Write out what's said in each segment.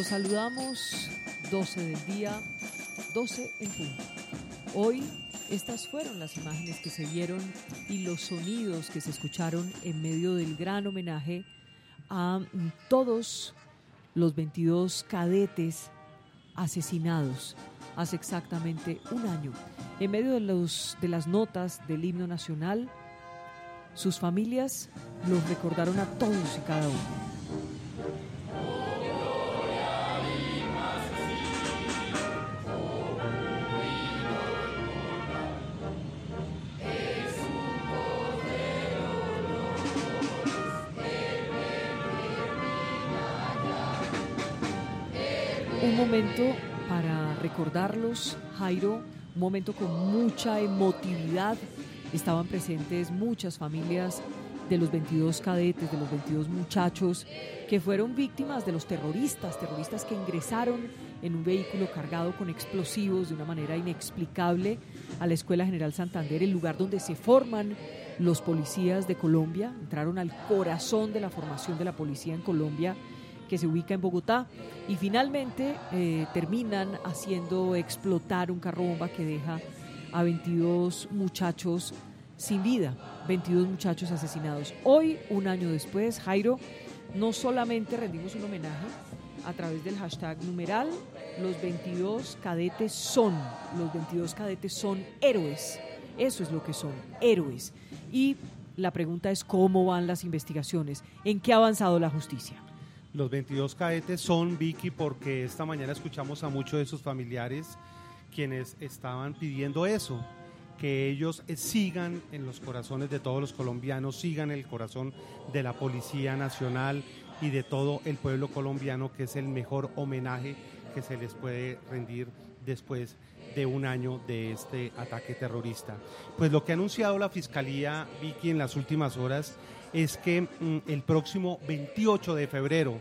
Los saludamos 12 del día, 12 en punto. Hoy estas fueron las imágenes que se vieron y los sonidos que se escucharon en medio del gran homenaje a todos los 22 cadetes asesinados hace exactamente un año. En medio de, los, de las notas del himno nacional, sus familias los recordaron a todos y cada uno. Momento para recordarlos, Jairo, un momento con mucha emotividad. Estaban presentes muchas familias de los 22 cadetes, de los 22 muchachos que fueron víctimas de los terroristas, terroristas que ingresaron en un vehículo cargado con explosivos de una manera inexplicable a la Escuela General Santander, el lugar donde se forman los policías de Colombia, entraron al corazón de la formación de la policía en Colombia que se ubica en Bogotá y finalmente eh, terminan haciendo explotar un carro bomba que deja a 22 muchachos sin vida, 22 muchachos asesinados. Hoy, un año después, Jairo, no solamente rendimos un homenaje a través del hashtag numeral, los 22 cadetes son, los 22 cadetes son héroes, eso es lo que son, héroes. Y la pregunta es cómo van las investigaciones, en qué ha avanzado la justicia. Los 22 cadetes son, Vicky, porque esta mañana escuchamos a muchos de sus familiares quienes estaban pidiendo eso, que ellos eh, sigan en los corazones de todos los colombianos, sigan el corazón de la Policía Nacional y de todo el pueblo colombiano, que es el mejor homenaje que se les puede rendir después de un año de este ataque terrorista. Pues lo que ha anunciado la Fiscalía, Vicky, en las últimas horas es que mm, el próximo 28 de febrero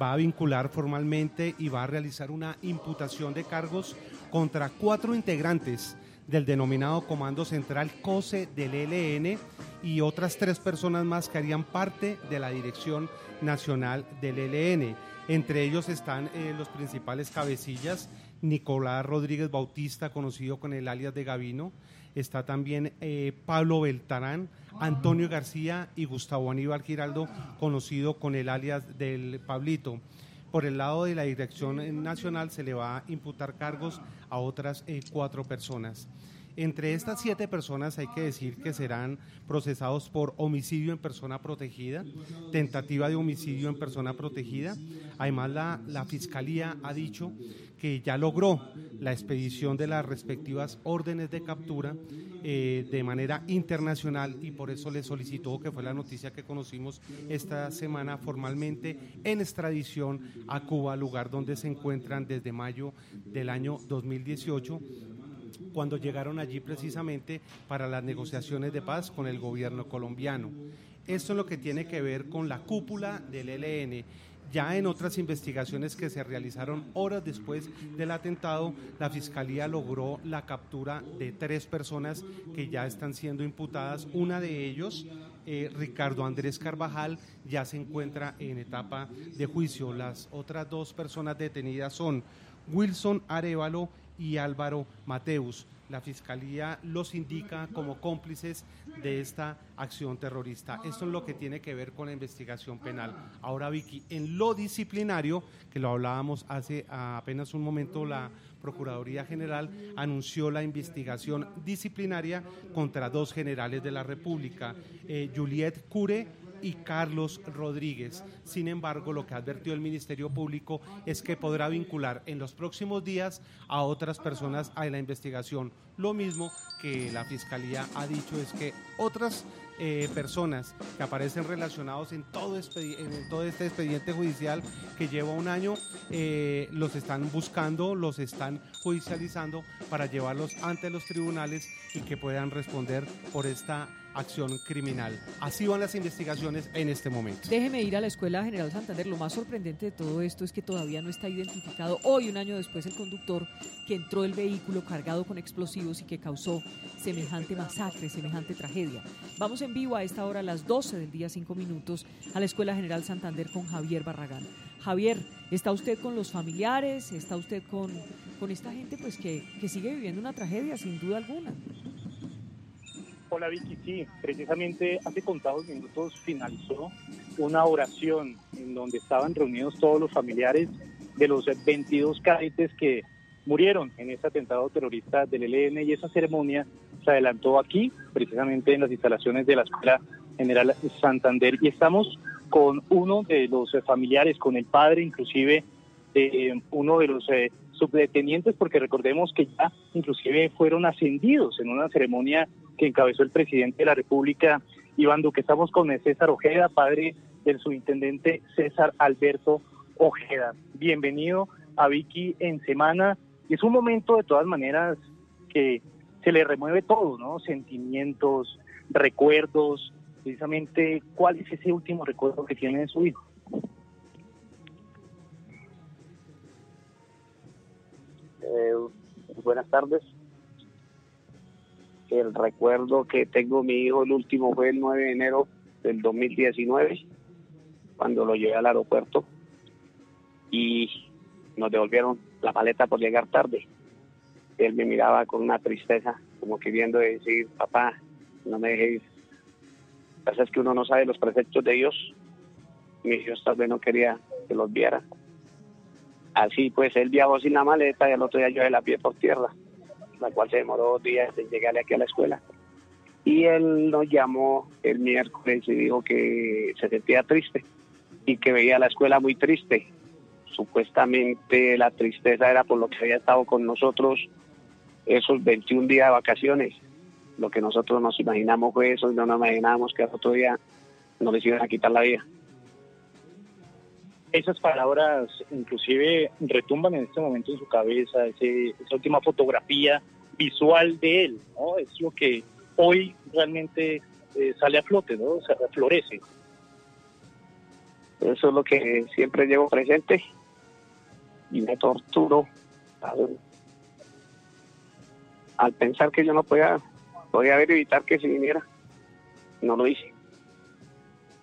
va a vincular formalmente y va a realizar una imputación de cargos contra cuatro integrantes del denominado Comando Central COSE del ELN y otras tres personas más que harían parte de la Dirección Nacional del ELN. Entre ellos están eh, los principales cabecillas, Nicolás Rodríguez Bautista, conocido con el alias de Gavino, está también eh, Pablo Beltarán, Antonio García y Gustavo Aníbal Giraldo, conocido con el alias del Pablito. Por el lado de la Dirección Nacional se le va a imputar cargos a otras eh, cuatro personas. Entre estas siete personas hay que decir que serán procesados por homicidio en persona protegida, tentativa de homicidio en persona protegida. Además, la, Fiscalía ha dicho que ya logró la expedición de las respectivas órdenes de captura eh, de manera internacional y por eso le solicitó, que fue la noticia que conocimos esta semana formalmente, en extradición a Cuba, lugar donde se encuentran desde mayo del año 2018 cuando llegaron allí precisamente para las negociaciones de paz con el gobierno colombiano. Esto es lo que tiene que ver con la cúpula del ELN. Ya en otras investigaciones que se realizaron horas después del atentado, la Fiscalía logró la captura de tres personas que ya están siendo imputadas. Una de ellos, eh, Ricardo Andrés Carvajal, ya se encuentra en etapa de juicio. Las otras dos personas detenidas son Wilson Arevalo y Álvaro Mateus. La Fiscalía los indica como cómplices de esta acción terrorista. Esto es lo que tiene que ver con la investigación penal. Ahora, Vicky, en lo disciplinario, que lo hablábamos hace apenas un momento, la Procuraduría General anunció la investigación disciplinaria contra dos generales de la República, eh, Juliet Cure y Carlos Rodríguez. Sin embargo, lo que advirtió el Ministerio Público es que podrá vincular en los próximos días a otras personas a la investigación. Lo mismo que la Fiscalía ha dicho es que otras eh, personas que aparecen relacionados en todo, este expediente judicial que lleva un año, eh, los están buscando, los están judicializando para llevarlos ante los tribunales y que puedan responder por esta acción criminal. Así van las investigaciones en este momento. Déjeme ir a la Escuela General Santander. Lo más sorprendente de todo esto es que todavía no está identificado hoy, un año después, el conductor que entró el vehículo cargado con explosivos y que causó semejante masacre, semejante tragedia. Vamos en vivo a esta hora, a las 12 del día, 5 minutos, a la Escuela General Santander con Javier Barragán. Javier, ¿está usted con los familiares? ¿Está usted con, con esta gente pues que, que sigue viviendo una tragedia, sin duda alguna? Hola Vicky, sí, precisamente hace contados minutos finalizó una oración en donde estaban reunidos todos los familiares de los 22 cadetes que murieron en ese atentado terrorista del ELN y esa ceremonia se adelantó aquí, precisamente en las instalaciones de la Escuela General Santander. Y estamos con uno de los familiares, con el padre inclusive de uno de los eh, subdetenientes, porque recordemos que ya inclusive fueron ascendidos en una ceremonia que encabezó el presidente de la República, Iván Duque. Estamos con César Ojeda, padre del subintendente César Alberto Ojeda. Bienvenido a Vicky en semana. Es un momento de todas maneras que se le remueve todo, ¿no? Sentimientos, recuerdos. Precisamente, ¿cuál es ese último recuerdo que tiene de su hijo? Eh, buenas tardes. El recuerdo que tengo mi hijo, el último fue el 9 de enero del 2019, cuando lo llevé al aeropuerto y nos devolvieron la paleta por llegar tarde. Él me miraba con una tristeza, como queriendo decir, papá, no me dejes. Lo es que uno no sabe los preceptos de Dios. Mi hijo tal vez no quería que los viera. Así pues, él viajó sin la maleta y el otro día yo de la pie por tierra, la cual se demoró dos días en llegarle aquí a la escuela. Y él nos llamó el miércoles y dijo que se sentía triste y que veía la escuela muy triste. Supuestamente la tristeza era por lo que había estado con nosotros esos 21 días de vacaciones. Lo que nosotros nos imaginamos fue eso y no nos imaginábamos que el otro día nos les iban a quitar la vida esas palabras inclusive retumban en este momento en su cabeza, esa última fotografía visual de él. Es lo que hoy realmente eh, sale a flote, ¿no? Se reflorece. Eso es lo que siempre llevo presente y me torturo al, pensar que yo no podía, podía haber evitar que se viniera. No lo hice.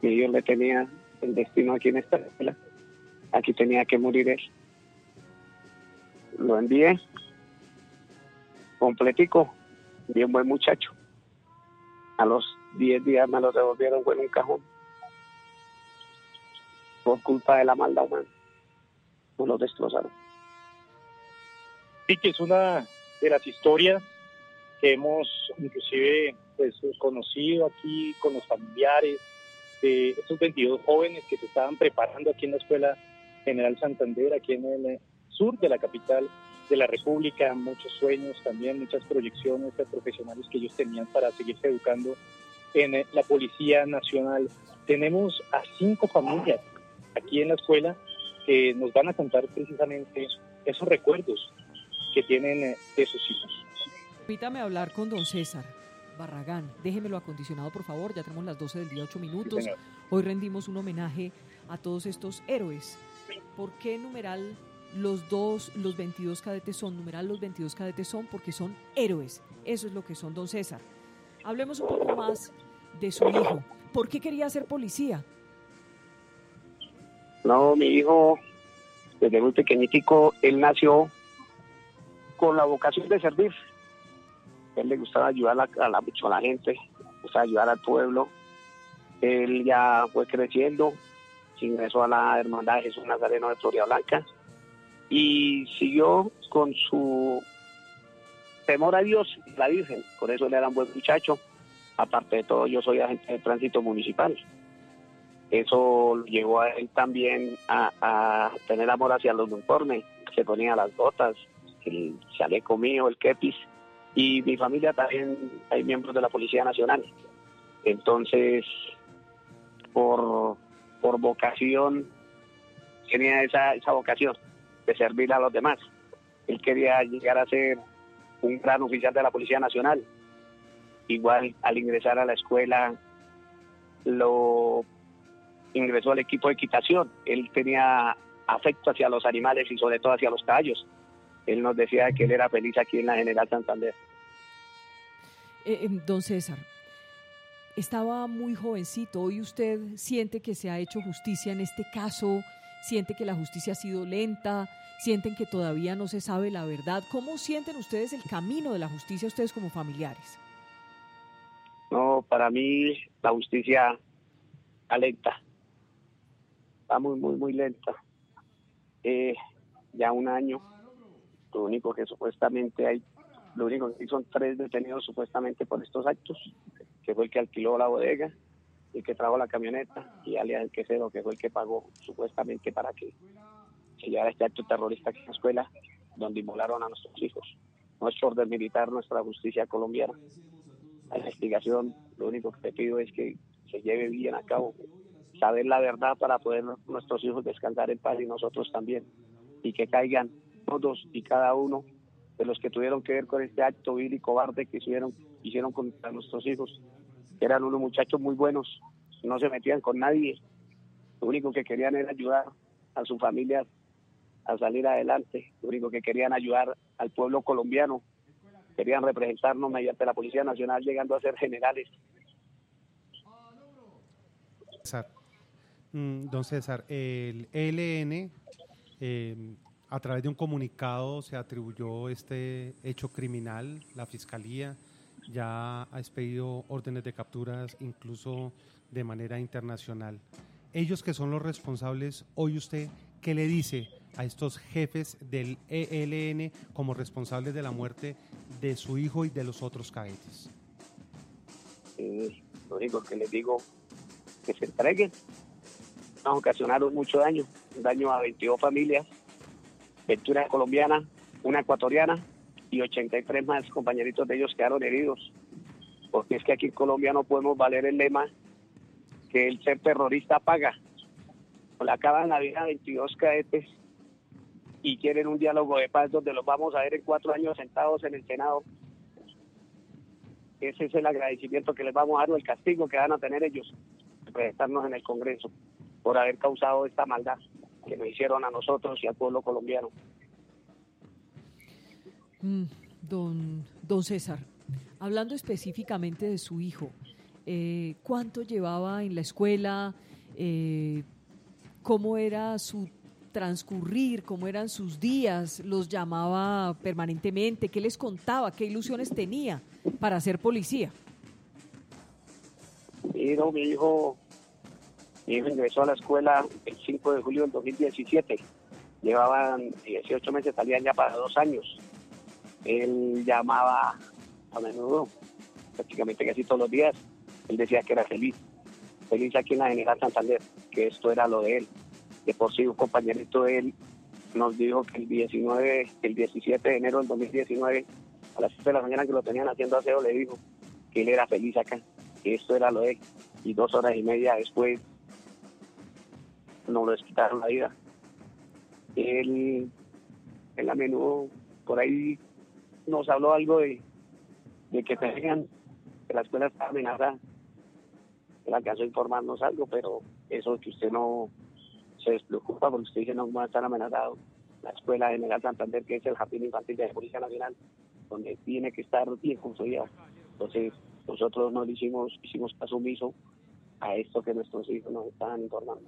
Y yo le tenía el destino aquí en esta escuela aquí tenía que morir él. Lo envié completico, bien buen muchacho. A los 10 días me lo devolvieron en un cajón por culpa de la maldad humana. Me lo destrozaron. Sí, que es una de las historias que hemos inclusive pues conocido aquí con los familiares de estos 22 jóvenes que se estaban preparando aquí en la escuela General Santander, aquí en el sur de la capital de la República, muchos sueños también, muchas proyecciones de profesionales que ellos tenían para seguirse educando en eh, la Policía Nacional. Tenemos a cinco familias aquí en la escuela que nos van a contar precisamente esos recuerdos que tienen eh, de sus hijos. Permítame hablar con don César Barragán. Déjemelo acondicionado, por favor. Ya tenemos las 12 del día, 8 minutos. Hoy rendimos un homenaje a todos estos héroes ¿Por qué numeral los dos, los 22 cadetes son? Numeral los 22 cadetes son porque son héroes. Eso es lo que son, don César. Hablemos un poco más de su hijo. ¿Por qué quería ser policía? No, mi hijo, desde muy pequeñitico, él nació con la vocación de servir. él le gustaba ayudar a la, a la gente, gustaba ayudar al pueblo. Él ya fue creciendo, ingresó a la Hermandad de Jesús Nazareno de Floria Blanca y siguió con su temor a Dios y la Virgen. Por eso él era un buen muchacho. Aparte de todo, yo soy agente de tránsito municipal. Eso lo llevó a él también a, tener amor hacia los uniformes. Se ponía las botas, el chaleco mío, el kepis. Y mi familia también hay miembros de la Policía Nacional. Entonces, por por vocación, tenía esa, esa vocación de servir a los demás. Él quería llegar a ser un gran oficial de la Policía Nacional. igual al ingresar a la escuela lo ingresó al equipo de equitación. Él tenía afecto hacia los animales y sobre todo hacia los caballos. Él nos decía que él era feliz aquí en la General Santander. Eh, don César, estaba muy jovencito. ¿Hoy usted siente que se ha hecho justicia en este caso? ¿Siente que la justicia ha sido lenta? ¿Sienten que todavía no se sabe la verdad? ¿Cómo sienten ustedes el camino de la justicia ustedes como familiares? No, para mí la justicia está lenta. Está muy, muy, muy lenta. Eh, ya un año, lo único que supuestamente hay, lo único que son tres detenidos supuestamente por estos actos, que fue el que alquiló la bodega, el que trajo la camioneta y alias el quesero, que fue el que pagó supuestamente para que se llevara este acto terrorista aquí en la escuela, donde inmolaron a nuestros hijos. Nuestro orden militar, nuestra justicia colombiana. La investigación, lo único que te pido es que se lleve bien a cabo, saber la verdad para poder nuestros hijos descansar en paz y nosotros también, y que caigan todos y cada uno de los que tuvieron que ver con este acto vil y cobarde que hicieron, hicieron contra nuestros hijos, eran unos muchachos muy buenos, no se metían con nadie, lo único que querían era ayudar a su familia a salir adelante, lo único que querían ayudar al pueblo colombiano, querían representarnos mediante la Policía Nacional llegando a ser generales. Mm, don César, el ELN em, a través de un comunicado se atribuyó este hecho criminal, la Fiscalía ya ha expedido órdenes de capturas incluso de manera internacional. Ellos que son los responsables, hoy usted, ¿qué le dice a estos jefes del ELN como responsables de la muerte de su hijo y de los otros cadetes? Eh, lo único que les digo, que se entreguen. Nos ocasionaron mucho daño, daño a 22 familias, 21 colombiana, una ecuatoriana y 83 más compañeritos de ellos quedaron heridos. Porque es que aquí en Colombia no podemos valer el lema que el ser terrorista paga. Le acaban la vida a 22 cadetes y quieren un diálogo de paz donde los vamos a ver en cuatro años sentados en el Senado. Ese es el agradecimiento que les vamos a dar o el castigo que van a tener ellos, presentarnos en el Congreso por haber causado esta maldad que nos hicieron a nosotros y al pueblo colombiano. Mm, don, don César, hablando específicamente de su hijo, eh, ¿cuánto llevaba en la escuela? Eh, ¿Cómo era su transcurrir, cómo eran sus días, los llamaba permanentemente, qué les contaba, qué ilusiones tenía para ser policía. mi hijo, mi hijo ingresó a la escuela el 5 de julio del 2017. Llevaban 18 meses, salían ya para dos años. Él llamaba a menudo, prácticamente casi todos los días. Él decía que era feliz, feliz aquí en la General Santander, que esto era lo de él que por sí un compañerito de él nos dijo que el 19, el 17 de enero del 2019, a las 7 de la mañana que lo tenían haciendo aseo, le dijo que él era feliz acá, que esto era lo de él. Y dos horas y media después nos lo quitaron la vida. Él, él a menudo por ahí nos habló algo de, de que tenían que la escuela estaba amenazada. Él alcanzó a informarnos algo, pero eso que usted no, se despreocupa porque usted dice no va a estar amenazado la escuela General Santander, que es el jardín infantil de la Policía Nacional, donde tiene que estar bien construida. Entonces, nosotros no le hicimos, hicimos caso omiso a esto que nuestros hijos nos estaban informando.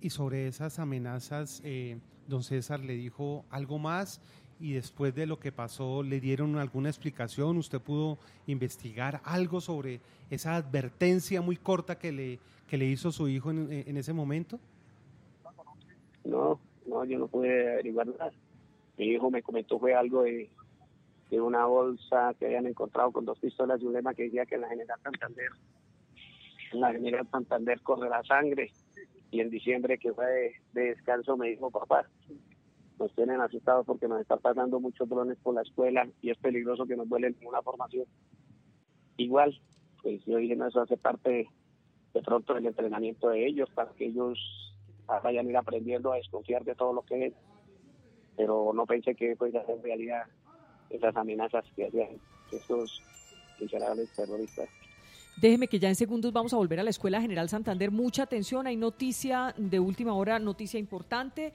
Y sobre esas amenazas, eh, don César le dijo algo más y después de lo que pasó, ¿le dieron alguna explicación? ¿Usted pudo investigar algo sobre esa advertencia muy corta que le, que le hizo su hijo en, ese momento? No, no, yo no pude averiguar nada. Mi hijo me comentó fue algo de, una bolsa que habían encontrado con dos pistolas y un lema que decía que en la General Santander, en la General Santander corre la sangre. Y en diciembre que fue de descanso me dijo, papá, nos tienen asustados porque nos están pasando muchos drones por la escuela y es peligroso que nos vuelen una formación. Igual, pues yo dije, no, eso hace parte de pronto el entrenamiento de ellos para que ellos vayan a ir aprendiendo a desconfiar de todo lo que es. Pero no pensé que pues en realidad esas amenazas que hacían estos miserables terroristas. Déjeme que ya en segundos vamos a volver a la Escuela General Santander. Mucha atención, hay noticia de última hora, noticia importante.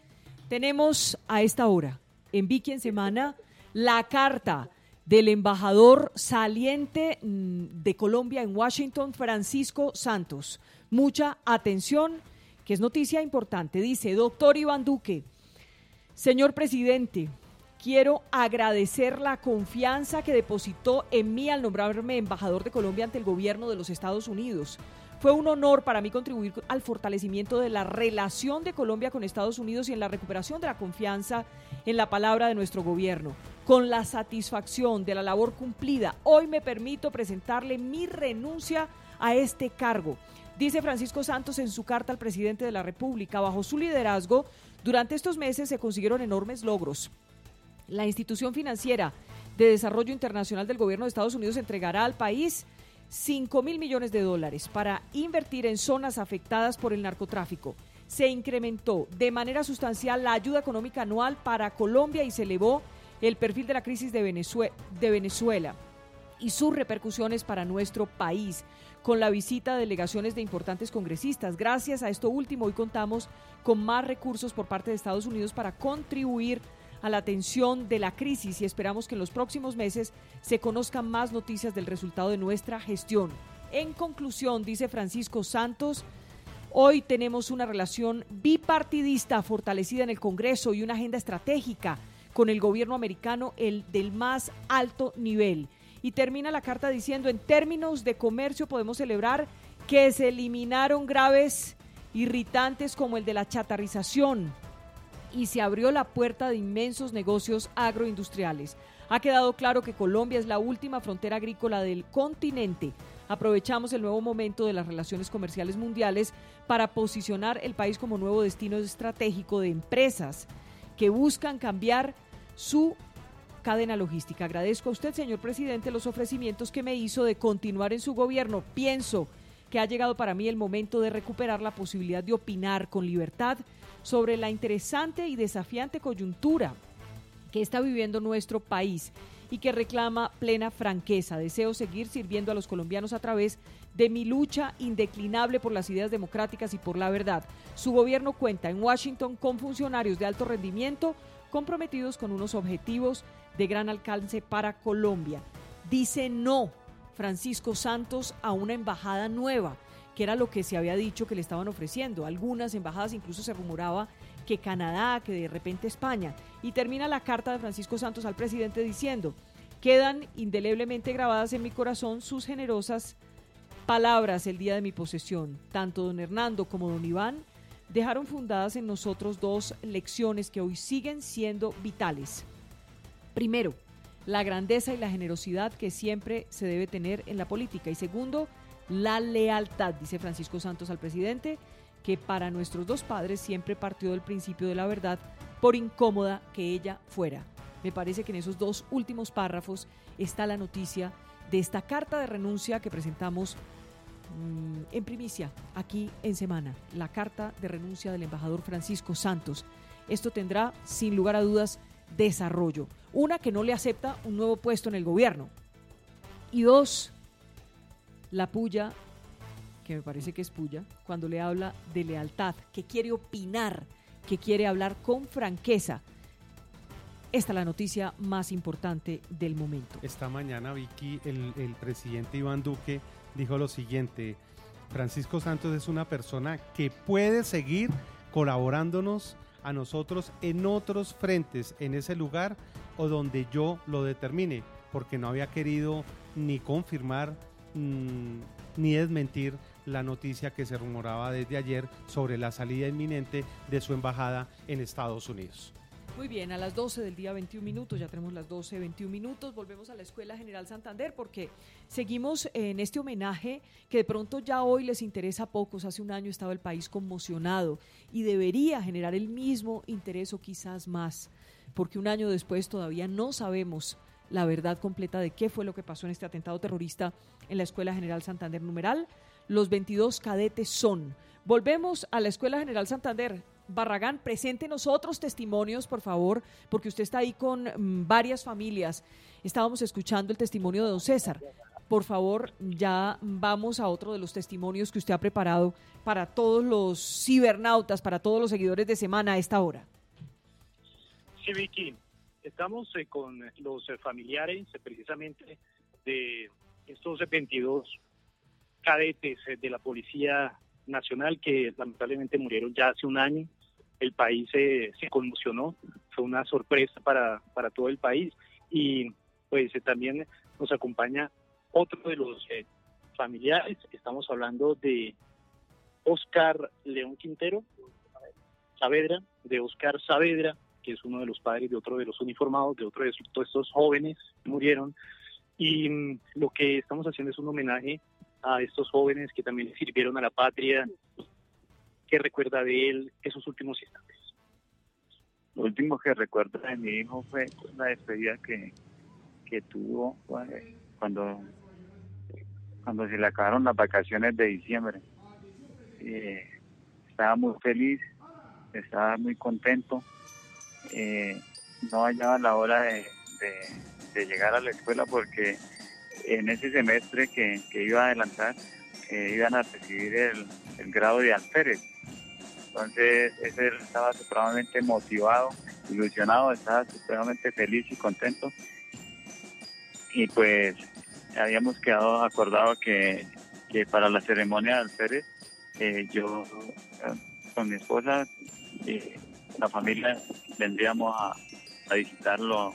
Tenemos a esta hora, en Vicky en Semana, la carta del embajador saliente mm, de Colombia en Washington, Francisco Santos. Mucha atención, que es noticia importante. Dice, doctor Iván Duque, señor presidente, quiero agradecer la confianza que depositó en mí al nombrarme embajador de Colombia ante el gobierno de los Estados Unidos. Fue un honor para mí contribuir al fortalecimiento de la relación de Colombia con Estados Unidos y en la recuperación de la confianza en la palabra de nuestro gobierno. Con la satisfacción de la labor cumplida, hoy me permito presentarle mi renuncia a este cargo. Dice Francisco Santos en su carta al presidente de la República, bajo su liderazgo, durante estos meses se consiguieron enormes logros. La institución financiera de desarrollo internacional del gobierno de Estados Unidos entregará al país 5 mil millones de dólares para invertir en zonas afectadas por el narcotráfico. Se incrementó de manera sustancial la ayuda económica anual para Colombia y se elevó el perfil de la crisis de Venezuela, y sus repercusiones para nuestro país con la visita de delegaciones de importantes congresistas. Gracias a esto último, hoy contamos con más recursos por parte de Estados Unidos para contribuir a la atención de la crisis y esperamos que en los próximos meses se conozcan más noticias del resultado de nuestra gestión. En conclusión, dice Francisco Santos, hoy tenemos una relación bipartidista fortalecida en el Congreso y una agenda estratégica con el gobierno americano el del más alto nivel. Y termina la carta diciendo, en términos de comercio podemos celebrar que se eliminaron graves irritantes como el de la chatarrización y se abrió la puerta de inmensos negocios agroindustriales. Ha quedado claro que Colombia es la última frontera agrícola del continente. Aprovechamos el nuevo momento de las relaciones comerciales mundiales para posicionar el país como nuevo destino estratégico de empresas que buscan cambiar su cadena logística. Agradezco a usted, señor presidente, los ofrecimientos que me hizo de continuar en su gobierno. Pienso que ha llegado para mí el momento de recuperar la posibilidad de opinar con libertad sobre la interesante y desafiante coyuntura que está viviendo nuestro país y que reclama plena franqueza. Deseo seguir sirviendo a los colombianos a través de mi lucha indeclinable por las ideas democráticas y por la verdad. Su gobierno cuenta en Washington con funcionarios de alto rendimiento comprometidos con unos objetivos de gran alcance para Colombia. Dice no Francisco Santos a una embajada nueva, que era lo que se había dicho que le estaban ofreciendo. Algunas embajadas incluso se rumoraba que Canadá, que de repente España. Y termina la carta de Francisco Santos al presidente diciendo, quedan indeleblemente grabadas en mi corazón sus generosas palabras el día de mi posesión. Tanto don Hernando como don Iván dejaron fundadas en nosotros dos lecciones que hoy siguen siendo vitales. Primero, la grandeza y la generosidad que siempre se debe tener en la política. Y segundo, la lealtad, dice Francisco Santos al presidente, que para nuestros dos padres siempre partió del principio de la verdad, por incómoda que ella fuera. Me parece que en esos dos últimos párrafos está la noticia de esta carta de renuncia que presentamos Mm, en primicia aquí en semana la carta de renuncia del embajador Francisco Santos. Esto tendrá, sin lugar a dudas, desarrollo. Una, que no le acepta un nuevo puesto en el gobierno. Y dos, la puya, que me parece que es puya, cuando le habla de lealtad, que quiere opinar, que quiere hablar con franqueza. Esta es la noticia más importante del momento. Esta mañana, Vicky, el, el presidente Iván Duque dijo lo siguiente, Francisco Santos es una persona que puede seguir colaborándonos a nosotros en otros frentes, en ese lugar o donde yo lo determine, porque no había querido ni confirmar mm, ni desmentir la noticia que se rumoraba desde ayer sobre la salida inminente de su embajada en Estados Unidos. Muy bien, a las 12 del día 21 minutos, ya tenemos las 12, 21 minutos, volvemos a la Escuela General Santander porque seguimos en este homenaje que de pronto ya hoy les interesa a pocos, hace un año estaba el país conmocionado y debería generar el mismo interés o quizás más, porque un año después todavía no sabemos la verdad completa de qué fue lo que pasó en este atentado terrorista en la Escuela General Santander numeral. Los 22 cadetes son. Volvemos a la Escuela General Santander. Barragán, preséntenos otros testimonios, por favor, porque usted está ahí con mm, varias familias. Estábamos escuchando el testimonio de don César. por favor, ya vamos a otro de los testimonios que usted ha preparado para todos los cibernautas, para todos los seguidores de semana a esta hora. Sí, estamos eh, con los eh, familiares eh, precisamente de estos 22 cadetes de la Policía Nacional que lamentablemente murieron ya hace un año. El país se conmocionó, fue una sorpresa para, para todo el país y pues también nos acompaña otro de los familiares, estamos hablando de Oscar León Quintero, Saavedra, de Oscar Saavedra, que es uno de los padres de otro de los uniformados, de otro de estos jóvenes que murieron. Y mm, lo que estamos haciendo es un homenaje a estos jóvenes que también sirvieron a la patria, que recuerda de él esos últimos instantes. Lo último que recuerdo de mi hijo fue la despedida que, tuvo cuando, cuando se le acabaron las vacaciones de diciembre. Eh, estaba muy feliz, estaba muy contento eh, no hallaba la hora de, llegar a la escuela porque en ese semestre que, iba a adelantar eh, iban a recibir el, grado de alférez. Entonces ese estaba supremamente motivado, ilusionado, estaba supremamente feliz y contento. Y pues habíamos quedado acordado que, para la ceremonia de alférez eh, yo con mi esposa la familia vendríamos a, visitarlo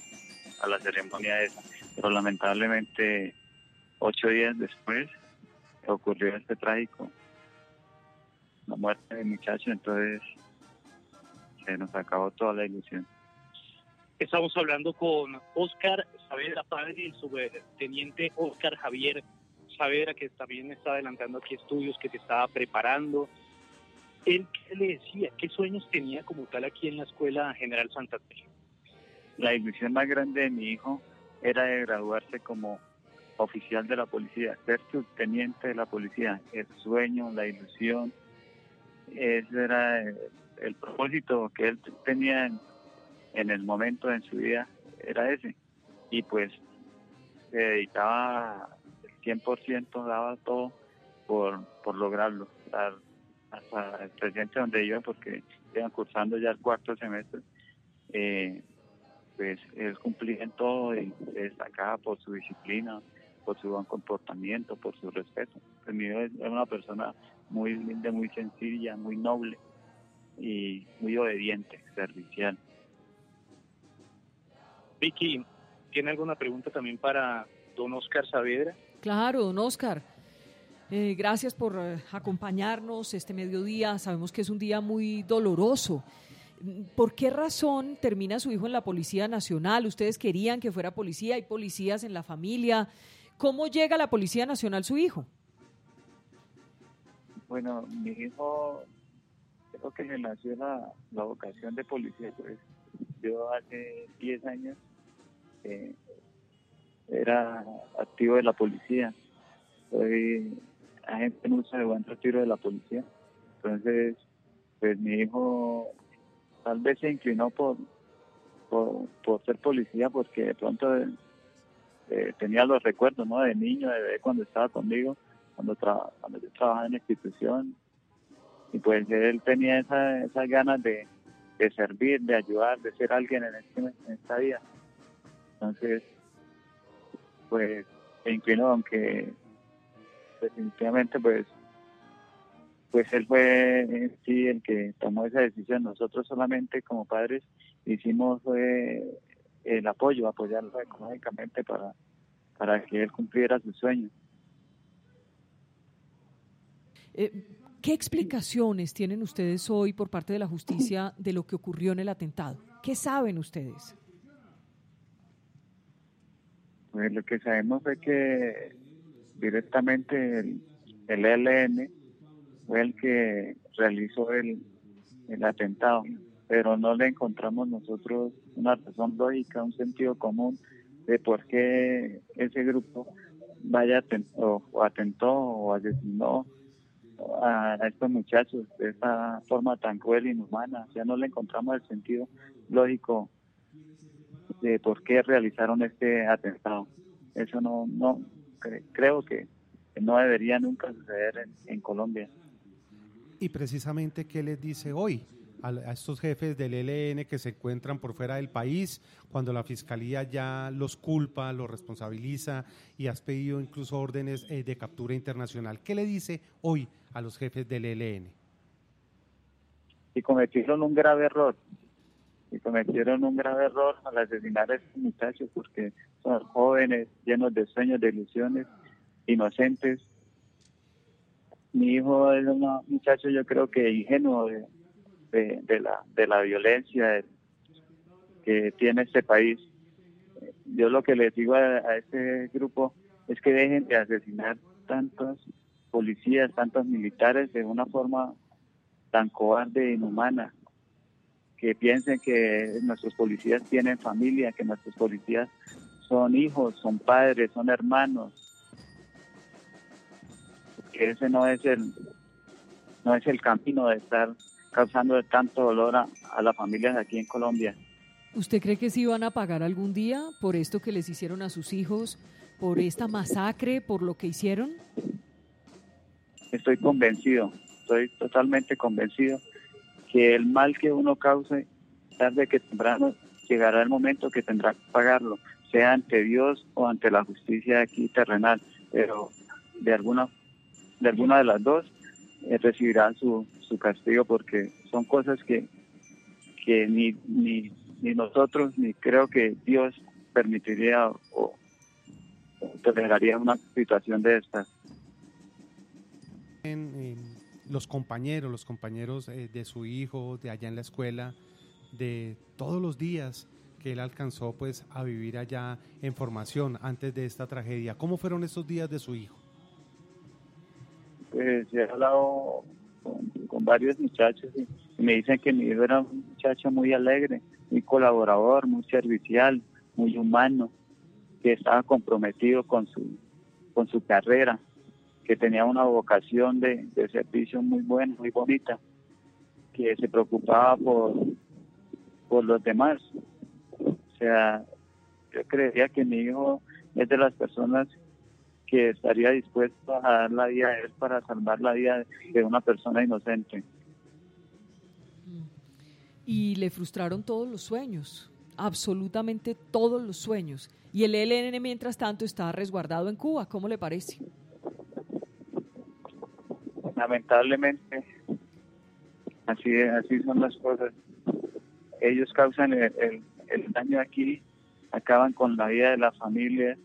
a la ceremonia esa. Pero lamentablemente, ocho días después, ocurrió este trágico, la muerte del muchacho, entonces se nos acabó toda la ilusión. Estamos hablando con Oscar Saavedra, padre y subteniente Oscar Javier Saavedra, que también está adelantando aquí estudios, que se estaba preparando ¿Él qué le decía? ¿Qué sueños tenía como tal aquí en la Escuela General Santa Fe? La ilusión más grande de mi hijo era de graduarse como oficial de la policía, ser subteniente de la policía. El sueño, la ilusión, ese era el, propósito que él tenía en, el momento en su vida, era ese. Y pues se dedicaba el 100%, daba todo por, por lograrlo hasta el presente donde iba porque iban cursando ya el cuarto semestre, eh, pues él cumplía en todo y se destacaba por su disciplina, por su buen comportamiento, por su respeto. Pues mi es una persona muy linda, muy sencilla, muy noble y muy obediente, servicial. Vicky, ¿tiene alguna pregunta también para don Oscar Saavedra? Claro, don Oscar. Eh, gracias por eh, acompañarnos este mediodía. Sabemos que es un día muy doloroso. ¿Por qué razón termina su hijo en la Policía Nacional? ¿Ustedes querían que fuera policía? ¿Hay policías en la familia? ¿Cómo llega a la Policía Nacional su hijo? Bueno, mi hijo creo que me nació la, vocación de policía. Pues yo hace 10 años eh, era activo de la policía. Gente mucho de buen retiro de la policía. Entonces, pues mi hijo tal vez se inclinó por, por, ser policía porque de pronto eh, tenía los recuerdos ¿no? de niño, de bebé cuando estaba conmigo, cuando, cuando yo trabajaba en la institución. Y pues él tenía esa, esas ganas de, de servir, de ayudar, de ser alguien en, este, en esta vida. Entonces, pues se inclinó, aunque definitivamente pues pues él fue sí el que tomó esa decisión. Nosotros solamente como padres hicimos el apoyo, apoyarlo económicamente para, para que él cumpliera su sueño. Eh, ¿Qué explicaciones tienen ustedes hoy por parte de la justicia de lo que ocurrió en el atentado? ¿Qué saben ustedes? Pues lo que sabemos es que directamente el, el ELN fue el que realizó el, el atentado, pero no le encontramos nosotros una razón lógica, un sentido común de por qué ese grupo vaya o, atentó o asesinó a, estos muchachos de esta forma tan cruel e inhumana. Ya no le encontramos el sentido lógico de por qué realizaron este atentado. Eso no, no, creo que no debería nunca suceder en, Colombia. Y precisamente, ¿qué les dice hoy a, estos jefes del ELN que se encuentran por fuera del país cuando la fiscalía ya los culpa, los responsabiliza y has pedido incluso órdenes eh, de captura internacional? ¿Qué le dice hoy a los jefes del ELN? Y cometieron un grave error. Y cometieron un grave error al asesinar a estos muchachos porque jóvenes, llenos de sueños, de ilusiones, inocentes. Mi hijo es un muchacho, yo creo que ingenuo de, de, la, de la violencia que tiene este país. Yo lo que les digo a, a este grupo es que dejen de asesinar tantos policías, tantos militares de una forma tan cobarde e inhumana. Que piensen que nuestros policías tienen familia, que nuestros policías son hijos, son padres, son hermanos, que ese no es el no es el camino de estar causando tanto dolor a, a las familias aquí en Colombia. ¿Usted cree que sí van a pagar algún día por esto que les hicieron a sus hijos, por esta masacre, por lo que hicieron? Estoy convencido, estoy totalmente convencido que el mal que uno cause, tarde que temprano, llegará el momento que tendrá que pagarlo, sea ante Dios o ante la justicia aquí terrenal, pero de alguna de alguna de las dos, eh, recibirán su, su castigo porque son cosas que, que ni, ni, ni nosotros ni creo que Dios permitiría o, toleraría una situación de estas. Los compañeros, los compañeros eh, de su hijo, de allá en la escuela, de todos los días que él alcanzó pues a vivir allá en formación antes de esta tragedia. ¿Cómo fueron estos días de su hijo? pues he hablado con, varios muchachos y, me dicen que mi hijo era un muchacho muy alegre, muy colaborador, muy servicial, muy humano, que estaba comprometido con su, con su carrera, que tenía una vocación de, de servicio muy buena, muy bonita, que se preocupaba por, por los demás. O sea, yo creería que mi hijo es de las personas que estaría dispuesto a dar la vida a él para salvar la vida de una persona inocente. Y le frustraron todos los sueños, absolutamente todos los sueños. Y el ELN, mientras tanto, está resguardado en Cuba. ¿Cómo le parece? Lamentablemente, así, así son las cosas. Ellos causan el, el daño aquí, acaban con la vida de la familia,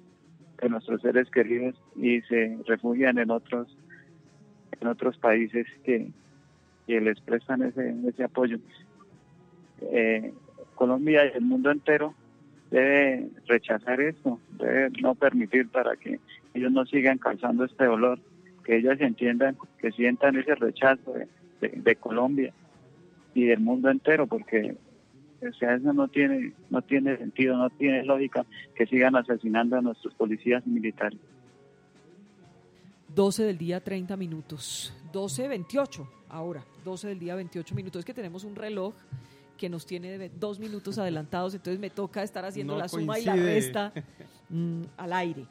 de nuestros seres queridos y se refugian en otros en otros países que, les prestan ese, ese apoyo. Eh, Colombia y el mundo entero debe rechazar esto, debe no permitir para que ellos no sigan causando este dolor, que ellos entiendan, que sientan ese rechazo de Colombia y del mundo entero, porque o sea, eso no tiene, no tiene sentido, no tiene lógica que sigan asesinando a nuestros policías militares. 12 del día 30 minutos, 12, 28 ahora, 12 del día 28 minutos. Es que tenemos un reloj que nos tiene dos minutos adelantados, entonces me toca estar haciendo la suma y la resta mm, al aire.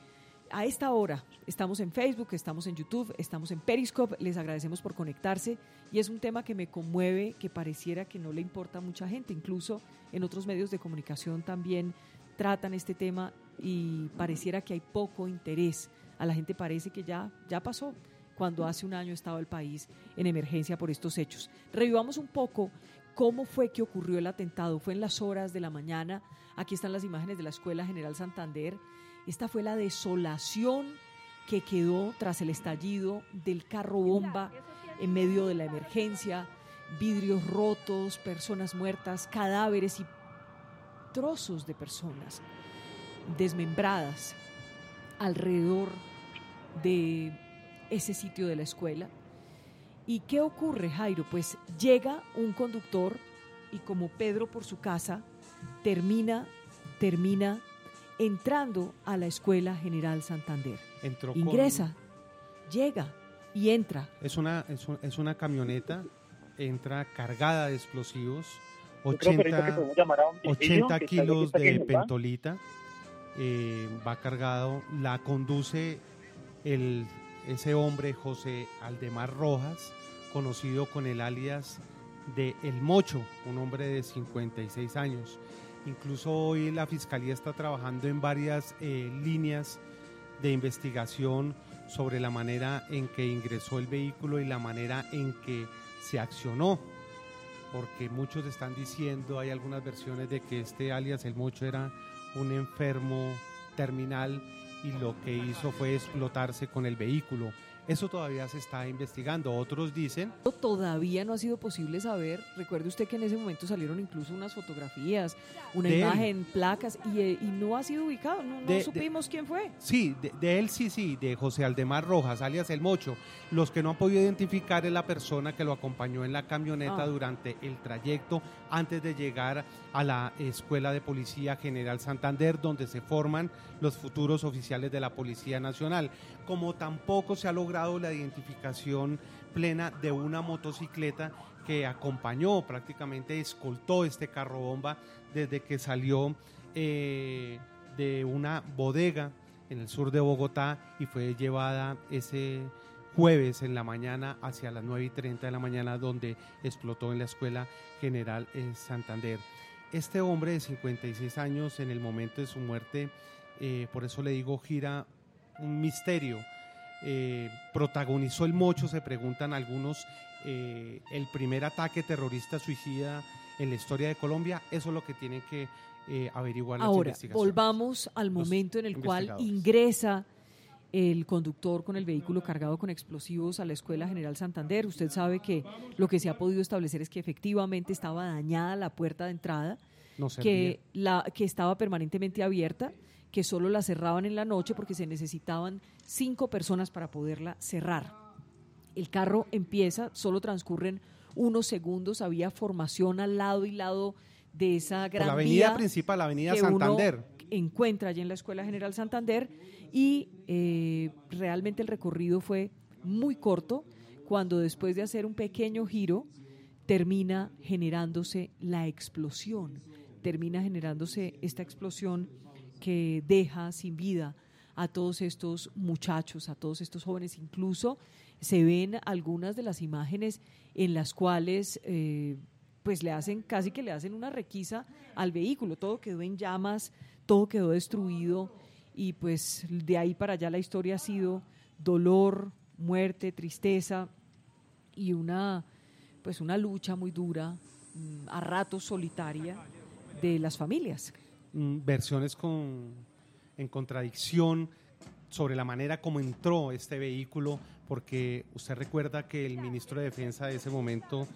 A esta hora estamos en Facebook, estamos en YouTube, estamos en Periscope. Les agradecemos por conectarse y es un tema que me conmueve, que pareciera que no le importa a mucha gente. Incluso en otros medios de comunicación también tratan este tema y pareciera que hay poco interés. A la gente parece que ya, ya pasó cuando hace un año estaba el país en emergencia por estos hechos. Revivamos un poco cómo fue que ocurrió el atentado. Fue en las horas de la mañana. Aquí están las imágenes de la Escuela General Santander esta fue la desolación que quedó tras el estallido del carro bomba en medio de la emergencia, vidrios rotos, personas muertas, cadáveres y trozos de personas desmembradas alrededor de ese sitio de la escuela. ¿Y qué ocurre, Jairo? Pues llega un conductor y como Pedro por su casa, termina, termina entrando a la Escuela General Santander. Ingresa, llega y entra. Es una, es, una camioneta, entra cargada de explosivos, 80, 80 kilos de pentolita, eh, va cargado, la conduce el, ese hombre José Aldemar Rojas, conocido con el alias de El Mocho, un hombre de 56 años. Incluso hoy la Fiscalía está trabajando en varias eh, líneas de investigación sobre la manera en que ingresó el vehículo y la manera en que se accionó, porque muchos están diciendo, hay algunas versiones de que este alias El Mocho era un enfermo terminal y lo que hizo fue explotarse con el vehículo. Eso todavía se está investigando. Otros dicen... Todavía no ha sido posible saber. Recuerde usted que en ese momento salieron incluso unas fotografías, una imagen, placas, y, no ha sido ubicado. No, supimos quién fue. Sí, de, él sí, sí, de José Aldemar Rojas, alias El Mocho. Los que no han podido identificar es la persona que lo acompañó en la camioneta ah. durante el trayecto antes de llegar a la Escuela de Policía General Santander, donde se forman los futuros oficiales de la Policía Nacional. Como tampoco se ha logrado la identificación plena de una motocicleta que acompañó, prácticamente escoltó este carro bomba desde que salió eh, de una bodega en el sur de Bogotá y fue llevada ese jueves en la mañana hacia las 9 y 30 de la mañana donde explotó en la Escuela General en Santander. Este hombre de 56 años en el momento de su muerte, eh, por eso le digo, gira un misterio. Eh, protagonizó el mocho, se preguntan algunos, eh, el primer ataque terrorista suicida en la historia de Colombia. Eso es lo que tienen que eh, averiguar las Ahora, volvamos al momento en el cual ingresa el conductor con el vehículo cargado con explosivos a la Escuela General Santander. Usted sabe que lo que se ha podido establecer es que efectivamente estaba dañada la puerta de entrada, que, la, que estaba permanentemente abierta que solo la cerraban en la noche porque se necesitaban cinco personas para poderla cerrar. El carro empieza, solo transcurren unos segundos, había formación al lado y lado de esa gran la avenida principal, la avenida Santander. Encuentra allí en la Escuela General Santander y eh, realmente el recorrido fue muy corto cuando después de hacer un pequeño giro termina generándose la explosión, termina generándose esta explosión que deja sin vida a todos estos muchachos, a todos estos jóvenes. Incluso se ven algunas de las imágenes en las cuales eh, pues le hacen, casi que le hacen una requisa al vehículo. Todo quedó en llamas, todo quedó destruido y pues de ahí para allá la historia ha sido dolor, muerte, tristeza y una pues una lucha muy dura, mm, a ratos solitaria de las familias. Mm, versiones con, en contradicción sobre la manera como entró este vehículo, porque usted recuerda que el ministro de Defensa de ese momento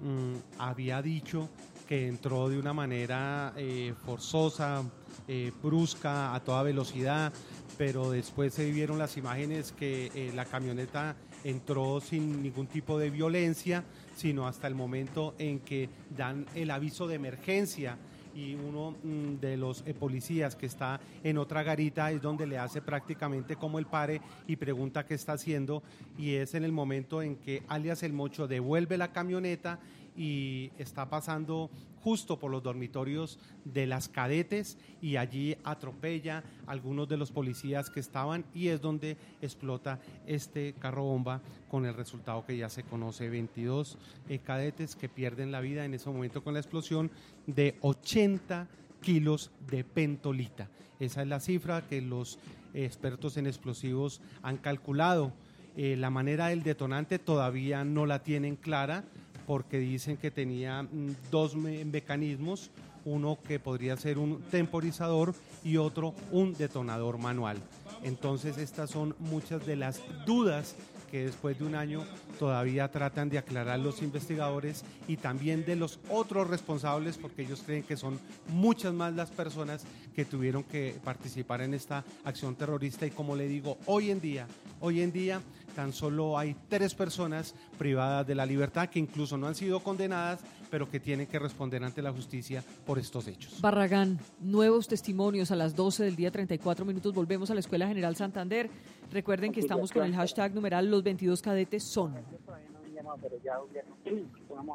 mm, había dicho que entró de una manera eh, forzosa, eh, brusca, a toda velocidad, pero después se vieron las imágenes que eh, la camioneta entró sin ningún tipo de violencia, sino hasta el momento en que dan el aviso de emergencia y uno mm, de los eh, policías que está en otra garita es donde le hace prácticamente como el pare y pregunta qué está haciendo y es en el momento en que alias el mocho devuelve la camioneta y está pasando justo por los dormitorios de las cadetes y allí atropella a algunos de los policías que estaban y es donde explota este carro bomba con el resultado que ya se conoce, 22 eh, cadetes que pierden la vida en ese momento con la explosión de 80 kilos de pentolita. Esa es la cifra que los expertos en explosivos han calculado. Eh, la manera del detonante todavía no la tienen clara porque dicen que tenía mm, dos mecanismos, uno que podría ser un temporizador y otro un detonador manual. Entonces estas son muchas de las dudas que después de un año todavía tratan de aclarar los investigadores y también de los otros responsables porque ellos creen que son muchas más las personas que tuvieron que participar en esta acción terrorista y como le digo, hoy en día, hoy en día tan solo hay tres personas privadas de la libertad que incluso no han sido condenadas, pero que tienen que responder ante la justicia por estos hechos. Barragán, nuevos testimonios a las 12 del día 34 minutos. Volvemos a la Escuela General Santander. Recuerden que estamos con el hashtag numeral los 22 cadetes son.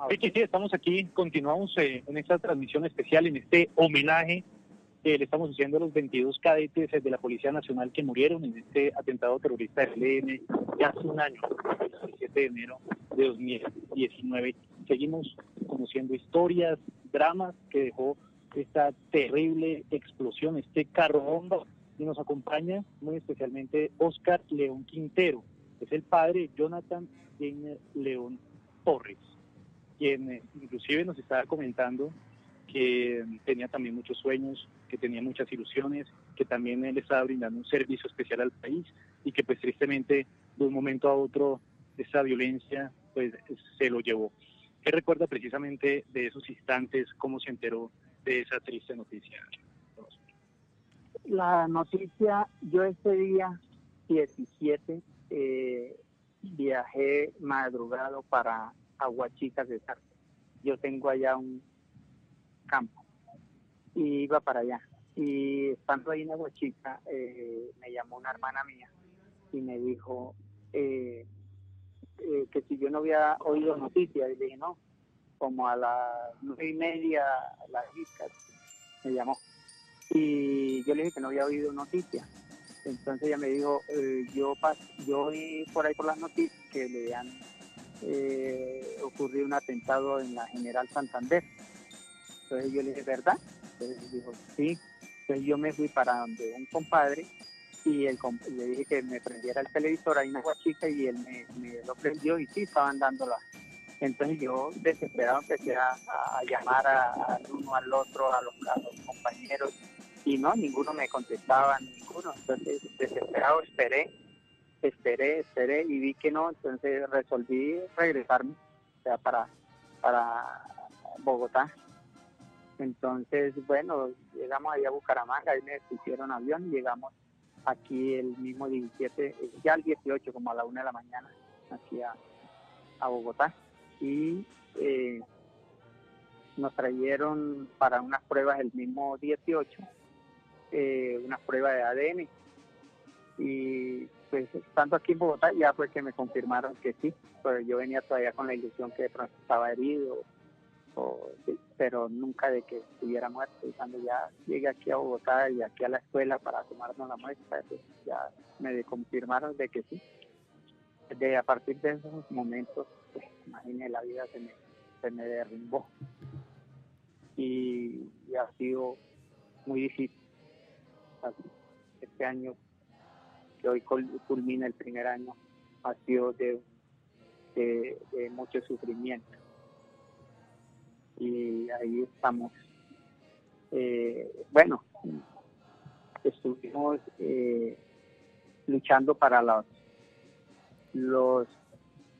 Sí, sí, estamos aquí, continuamos eh, en esta transmisión especial, en este homenaje Le estamos diciendo a los 22 cadetes de la Policía Nacional que murieron en este atentado terrorista del ELN ya hace un año, el 17 de enero de 2019. Seguimos conociendo historias, dramas que dejó esta terrible explosión, este carro bomba. Y nos acompaña muy especialmente Oscar León Quintero, es el padre Jonathan León Torres, quien eh, inclusive nos estaba comentando que tenía también muchos sueños, que tenía muchas ilusiones, que también él estaba brindando un servicio especial al país y que pues tristemente de un momento a otro esa violencia pues se lo llevó. ¿Qué recuerda precisamente de esos instantes? ¿Cómo se enteró de esa triste noticia? La noticia, yo ese día 17 eh, viajé madrugado para Aguachica de Sartre. Yo tengo allá un campo y iba para allá. Y estando ahí en Aguachica, eh, me llamó una hermana mía y me dijo eh, eh, que si yo no había oído noticias. Y le dije, no, como a las nueve y media, las me llamó. Y yo le dije que no había oído noticias. Entonces ella me dijo, eh, yo yo oí por ahí por las noticias que le han ocurrido un atentado en la General Santander. Entonces yo le dije, ¿verdad? Entonces dijo, sí. Entonces yo me fui para donde un compadre y el, le dije que me prendiera el televisor ahí en Aguachica y él me, lo prendió y sí, estaban dando Entonces yo desesperado empecé a, llamar al uno al otro, a los, compañeros y no, ninguno me contestaba, ninguno. Entonces, desesperado, esperé, esperé, esperé y vi que no, entonces resolví regresarme sea, para, para Bogotá. Entonces, bueno, llegamos ahí a Bucaramanga, ahí me pusieron avión y llegamos aquí el mismo 17, ya el 18, como a la una de la mañana, aquí a, a Bogotá. Y eh, nos trajeron para unas pruebas el mismo 18 eh, una prueba de ADN. Y pues estando aquí en Bogotá ya fue que me confirmaron que sí, pero yo venía todavía con la ilusión que de estaba herido, pero nunca de que estuviera muerto. Y cuando ya llegué aquí a Bogotá y aquí a la escuela para tomarnos la muestra, pues ya me confirmaron de que sí. De, a partir de esos momentos, pues, imagínese, la vida se me, se me derrumbó. y ha sido muy difícil este año, que hoy culmina el primer año, ha sido de, de, mucho sufrimiento. Y ahí estamos. Eh, bueno, estuvimos eh, luchando para los, los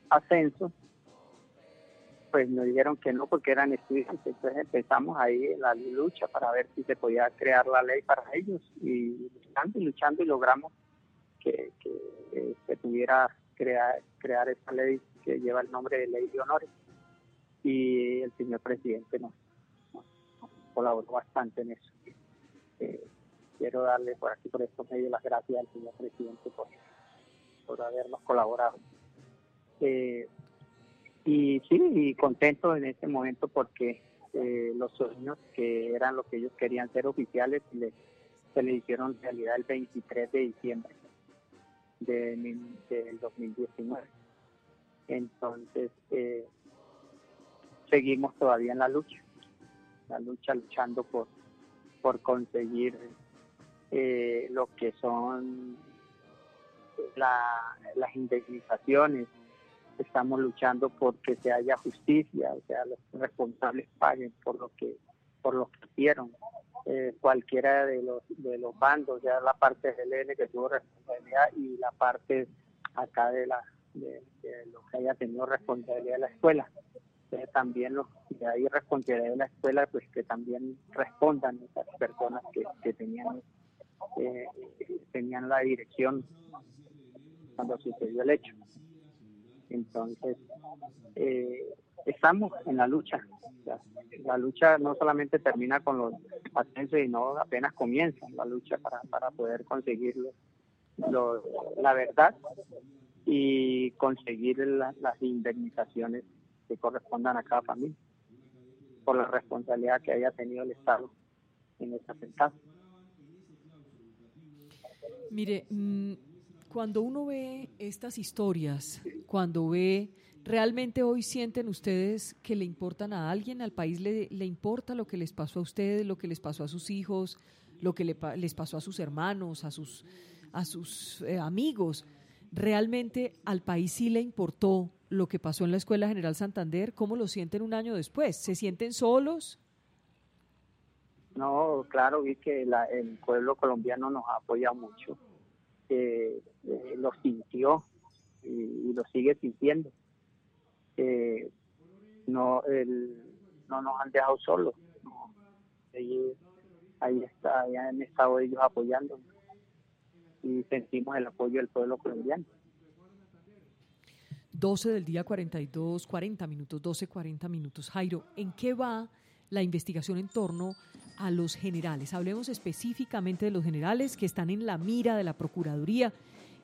ascensos pues nos dijeron que no porque eran estudiantes. Entonces empezamos ahí la lucha para ver si se podía crear la ley para ellos y luchando y luchando y logramos que, se pudiera crear, crear esa ley que lleva el nombre de ley de honores. Y el señor presidente nos, colaboró bastante en eso. Eh, quiero darle por aquí, por estos medios, las gracias al señor presidente por, por habernos colaborado. Eh, y sí, contento en este momento porque eh, los sueños que eran lo que ellos querían ser oficiales se les hicieron realidad el 23 de diciembre de, del 2019. Entonces, eh, seguimos todavía en la lucha, la lucha luchando por, por conseguir eh, lo que son las indemnizaciones estamos luchando por que se haya justicia, o sea, los responsables paguen por lo que por lo que hicieron. Eh, cualquiera de los de los bandos, ya la parte del N que tuvo responsabilidad y la parte acá de la de, lo que haya tenido responsabilidad de la escuela. También los que hay responsabilidad de la escuela, pues que también respondan esas personas que, que tenían eh, tenían la dirección cuando sucedió el hecho. Entonces, eh, estamos en la lucha. La, lucha no solamente termina con los ascensos, sino apenas comienza la lucha para, para poder conseguir la verdad y conseguir las indemnizaciones que correspondan a cada familia por la responsabilidad que haya tenido el Estado en ese atentado. Mire, mm, cuando uno ve estas historias, cuando ve, ¿realmente hoy sienten ustedes que le importan a alguien? ¿Al país le, le importa lo que les pasó a ustedes, lo que les pasó a sus hijos, lo que les pasó a sus hermanos, a sus, a sus eh, amigos? ¿Realmente al país sí le importó lo que pasó en la Escuela General Santander? ¿Cómo lo sienten un año después? ¿Se sienten solos? No, claro, vi que el pueblo colombiano nos ha apoyado mucho eh, lo sintió y, lo sigue sintiendo. no, el, no nos han dejado solos. Ahí, está, ahí han estado ellos apoyando y sentimos el apoyo del pueblo colombiano. 12 del día 42, 40 minutos, 12, 40 minutos. Jairo, ¿en qué va la investigación en torno a los generales. Hablemos específicamente de los generales que están en la mira de la Procuraduría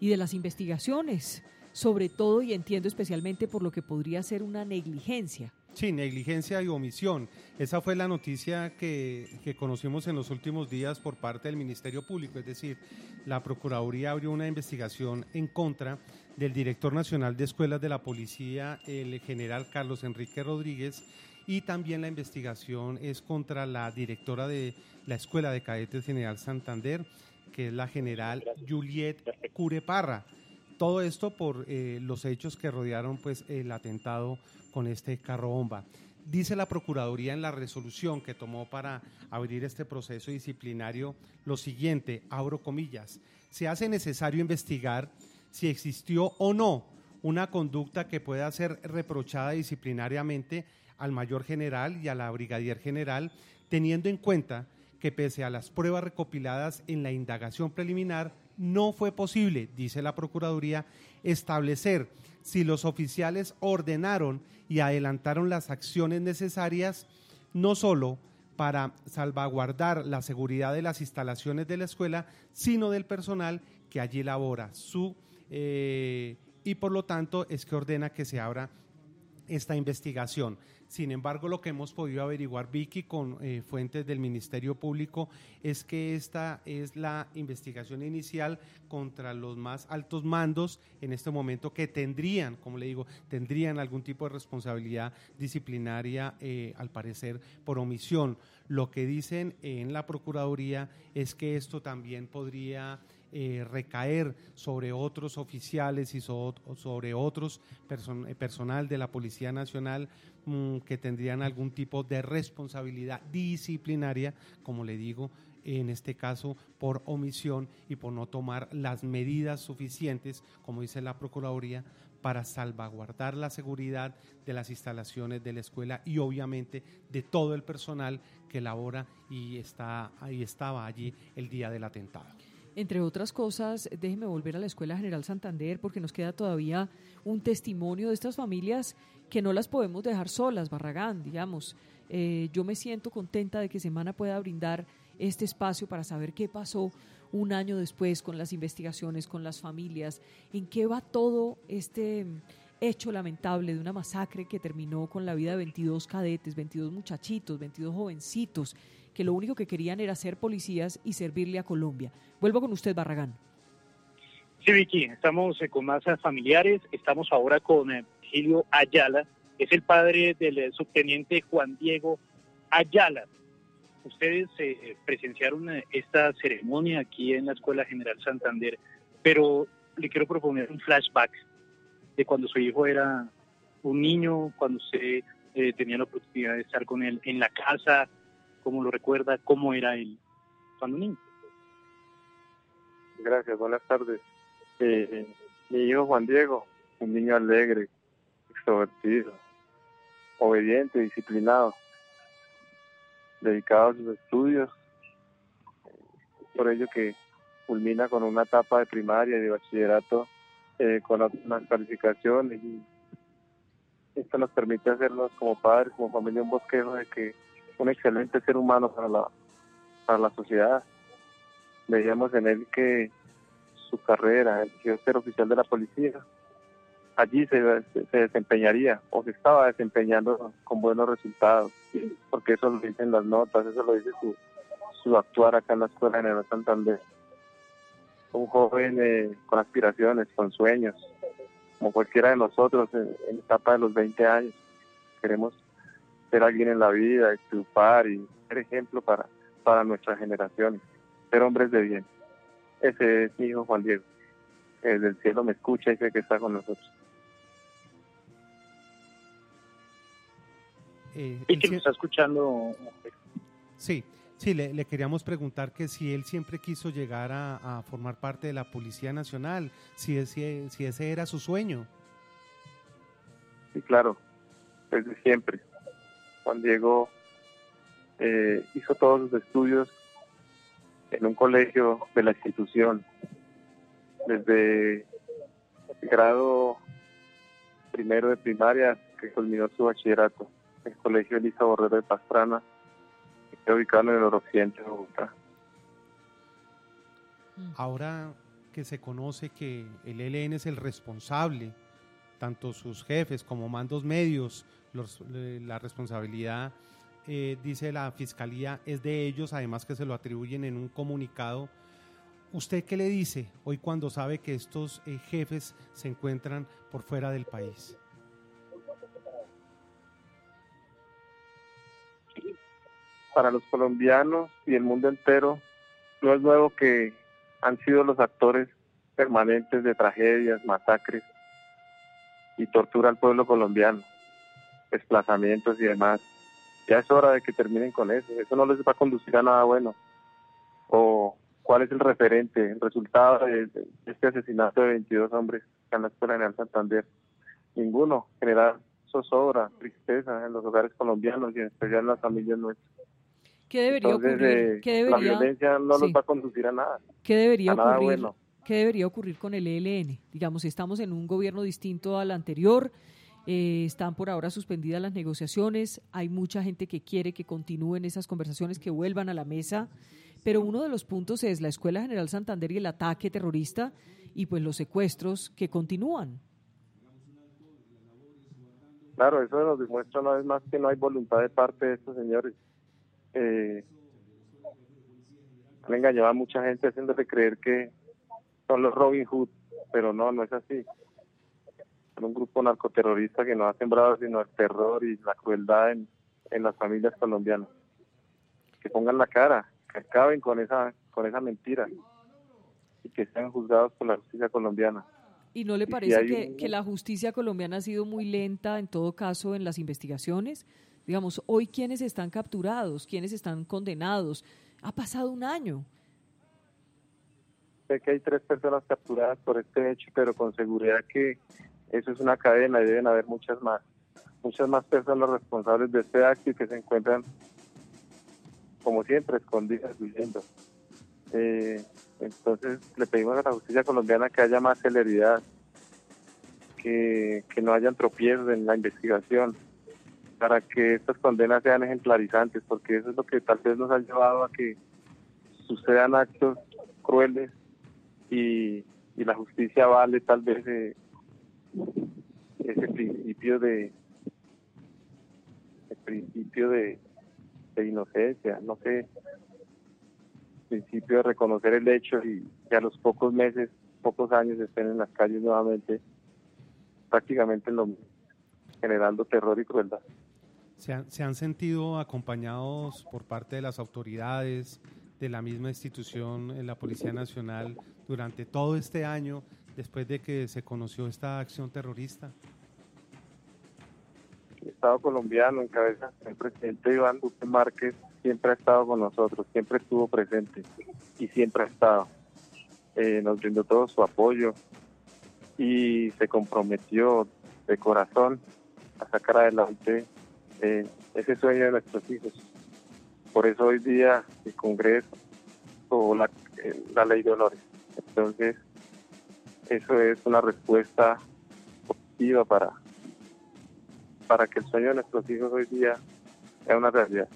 y de las investigaciones, sobre todo y entiendo especialmente por lo que podría ser una negligencia. Sí, negligencia y omisión. Esa fue la noticia que, que, conocimos en los últimos días por parte del Ministerio Público, es decir, la Procuraduría abrió una investigación en contra del director nacional de escuelas de la policía, el general Carlos Enrique Rodríguez, y también la investigación es contra la directora de la Escuela de Cadetes General Santander, que es la general Juliet Cureparra. Todo esto por eh, los hechos que rodearon pues, el atentado con este carro bomba. Dice la Procuraduría en la resolución que tomó para abrir este proceso disciplinario lo siguiente, abro comillas, se hace necesario investigar si existió o no una conducta que pueda ser reprochada disciplinariamente al mayor general y a la brigadier general, teniendo en cuenta que pese a las pruebas recopiladas en la indagación preliminar, no fue posible, dice la Procuraduría, establecer si los oficiales ordenaron y adelantaron las acciones necesarias, no solo para salvaguardar la seguridad de las instalaciones de la escuela, sino del personal que allí labora. Su, eh, y por lo tanto es que ordena que se abra esta investigación. Sin embargo, lo que hemos podido averiguar, Vicky, con eh, fuentes del Ministerio Público, es que esta es la investigación inicial contra los más altos mandos en este momento que tendrían, como le digo, tendrían algún tipo de responsabilidad disciplinaria, eh, al parecer, por omisión. Lo que dicen en la Procuraduría es que esto también podría eh, recaer sobre otros oficiales y sobre otros personal de la Policía Nacional Mm, que tendrían algún tipo de responsabilidad disciplinaria, como le digo, en este caso por omisión y por no tomar las medidas suficientes, como dice la Procuraduría, para salvaguardar la seguridad de las instalaciones de la escuela y obviamente de todo el personal que labora y está ahí estaba allí el día del atentado. Entre otras cosas, déjeme volver a la Escuela General Santander porque nos queda todavía un testimonio de estas familias que no las podemos dejar solas, Barragán, digamos. Eh, yo me siento contenta de que Semana pueda brindar este espacio para saber qué pasó un año después con las investigaciones, con las familias, en qué va todo este hecho lamentable de una masacre que terminó con la vida de 22 cadetes, 22 muchachitos, 22 jovencitos, que lo único que querían era ser policías y servirle a Colombia. Vuelvo con usted, Barragán. Sí, Vicky, estamos eh, con más familiares, estamos ahora con eh, Gilio Ayala, es el padre del eh, subteniente Juan Diego Ayala. Ustedes eh, presenciaron eh, esta ceremonia aquí en la Escuela General Santander, pero le quiero proponer un flashback de cuando su hijo era un niño, cuando usted tenía la oportunidad de estar con él en la casa, cómo lo recuerda, cómo era él cuando niño. Gracias, buenas tardes. mi hijo Juan Diego, un niño alegre, extrovertido, obediente, disciplinado, dedicado a sus estudios, por ello que culmina con una etapa de primaria y de bachillerato eh, con otras calificaciones y esto nos permite hacernos como padres, como familia un bosquejo de que un excelente ser humano para la, para la sociedad. Veíamos en él que su carrera, el ser oficial de la policía, allí se, desempeñaría o se estaba desempeñando con buenos resultados, porque eso lo dicen las notas, eso lo dice su, su actuar acá en la Escuela General Santander. Un joven eh, con aspiraciones, con sueños, como cualquiera de nosotros en, en la etapa de los 20 años. Queremos ser alguien en la vida, triunfar y ser ejemplo para, para nuestras generaciones, ser hombres de bien. Ese es mi hijo Juan Diego. Desde el cielo me escucha y sé que está con nosotros. Eh, Y que nos está escuchando. Sí, sí, le, le queríamos preguntar que si él siempre quiso llegar a, a formar parte de la Policía Nacional, si, ese- si ese era su sueño. Sí, claro, desde siempre. Juan Diego eh, hizo todos sus estudios en un colegio de la institución, desde grado primero de primaria que culminó su bachillerato, el colegio Elisa Borrero de Pastrana, que está ubicado en el noroccidente de Bogotá. Ahora que se conoce que el ELN es el responsable, tanto sus jefes como mandos medios, los- la responsabilidad, eh, dice la fiscalía, es de ellos, además que se lo atribuyen en un comunicado. ¿Usted qué le dice hoy cuando sabe que estos eh, jefes se encuentran por fuera del país? para los colombianos y el mundo entero, no es nuevo que han sido los actores permanentes de tragedias, masacres y tortura al pueblo colombiano, desplazamientos y demás. Ya es hora de que terminen con eso. Eso no les va a conducir a nada bueno. ¿O cuál es el referente, el resultado de, este asesinato de 22 hombres en la Escuela General Santander? Ninguno. Generar zozobra, tristeza en los hogares colombianos y en especial en las familias nuestras. ¿Qué debería Entonces, ocurrir? eh, ¿Qué la debería, violencia no sí. nos va a conducir a nada. qué debería a nada ocurrir? bueno. ¿Qué debería ocurrir con el ELN? Digamos, estamos en un gobierno distinto al anterior, eh, están por ahora suspendidas las negociaciones, hay mucha gente que quiere que continúen esas conversaciones, que vuelvan a la mesa, pero uno de los puntos es la Escuela General Santander y el ataque terrorista y pues los secuestros que continúan. Claro, eso nos demuestra una vez más que no hay voluntad de parte de estos señores. Eh, han engañado a mucha gente haciéndole creer que son los Robin Hood, pero no, no es así. Son un grupo narcoterrorista que no ha sembrado sino el terror y la crueldad en, en las familias colombianas. Que pongan la cara, que acaben con esa, con esa mentira y que sean juzgados por la justicia colombiana. ¿Y no le si parece que, un- que la justicia colombiana ha sido muy lenta en todo caso en las investigaciones? Digamos, hoy quiénes están capturados, quiénes están condenados. Ha pasado un año. Sé que hay tres personas capturadas por este hecho, pero con seguridad que eso es una cadena y deben haber muchas más. Muchas más personas responsables de este acto y que se encuentran, como siempre, escondidas, huyendo. Eh, entonces le pedimos a la justicia colombiana que haya más celeridad, que, que no hayan tropiezos en la investigación, para que estas condenas sean ejemplarizantes, porque eso es lo que tal vez nos ha llevado a que sucedan actos crueles y, y la justicia vale tal vez ese principio de el principio de, de inocencia, no sé, principio de reconocer el hecho y que a los pocos meses, pocos años estén en las calles nuevamente, prácticamente lo generando terror y crueldad. ¿Se han, se han sentido acompañados por parte de las autoridades, de la misma institución, en la Policía Nacional, durante todo este año, después de que se conoció esta acción terrorista? el Estado colombiano en cabeza del presidente Iván Duque Márquez siempre ha estado con nosotros, siempre estuvo presente y siempre ha estado. Eh, nos brindó todo su apoyo y se comprometió de corazón a sacar adelante eh, ese sueño de nuestros hijos. Por eso hoy día el Congreso o la, eh, la ley de honores. Entonces, eso es una respuesta positiva para, para que el sueño de nuestros hijos hoy día sea una realidad.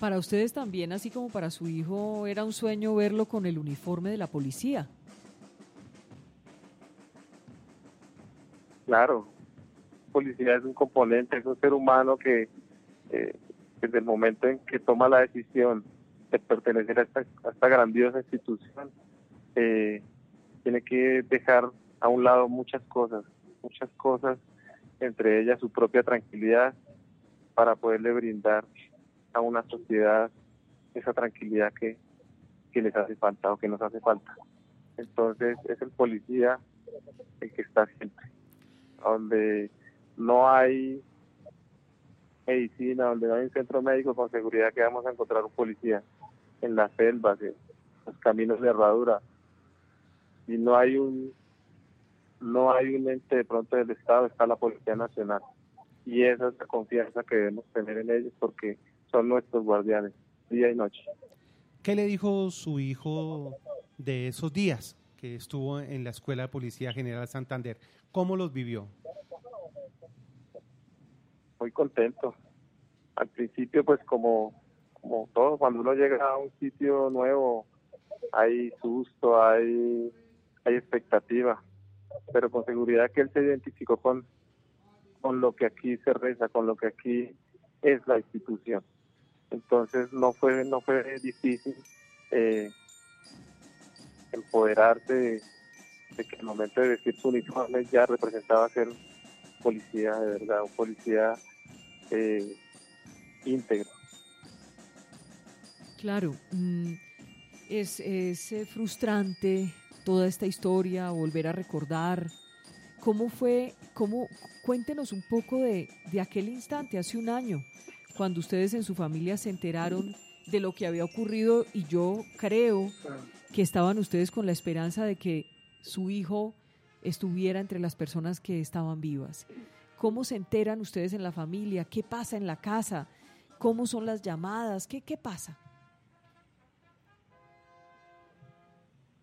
Para ustedes también, así como para su hijo, era un sueño verlo con el uniforme de la policía. Claro, policía es un componente, es un ser humano que desde el momento en que toma la decisión de pertenecer a esta, a esta grandiosa institución, eh, tiene que dejar a un lado muchas cosas, muchas cosas, entre ellas su propia tranquilidad, para poderle brindar a una sociedad esa tranquilidad que, que les hace falta o que nos hace falta. Entonces es el policía el que está siempre, donde no hay medicina, donde no hay un centro médico con seguridad que vamos a encontrar un policía en las selvas, en los caminos de herradura, y no hay un no hay un ente de pronto del Estado, está la Policía Nacional. Y esa es la confianza que debemos tener en ellos porque son nuestros guardianes, día y noche. ¿Qué le dijo su hijo de esos días que estuvo en la Escuela de Policía General Santander? ¿Cómo los vivió? Muy contento. Al principio, pues como, como todo, cuando uno llega a un sitio nuevo, hay susto, hay, hay expectativa, pero con seguridad que él se identificó con, con lo que aquí se reza, con lo que aquí es la institución. Entonces no fue no fue difícil eh, empoderarse de, que el momento de vestir su uniforme ya representaba ser policía de verdad, un policía eh, íntegro. Claro, mm, es, es eh, frustrante toda esta historia, volver a recordar. ¿Cómo fue? Cómo, cuéntenos un poco de, de aquel instante, hace un año, cuando ustedes en su familia se enteraron de lo que había ocurrido y yo creo que estaban ustedes con la esperanza de que su hijo estuviera entre las personas que estaban vivas. ¿Cómo se enteran ustedes en la familia? ¿Qué pasa en la casa? ¿Cómo son las llamadas? ¿Qué, qué pasa?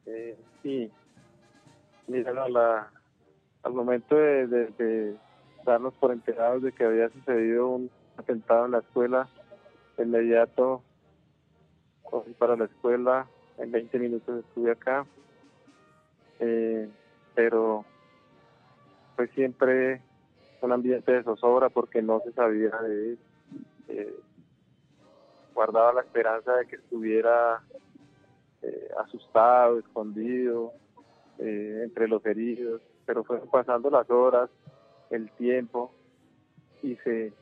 Eh, sí, mira, al momento de, de, darnos por enterados de que había sucedido un atentado en la escuela, de inmediato cogí para la escuela, en 20 minutos estuve acá, eh, pero fue siempre un ambiente de zozobra porque no se sabía de él. Eh, guardaba la esperanza de que estuviera eh, asustado, escondido, eh, entre los heridos, pero fueron pasando las horas, el tiempo, y se,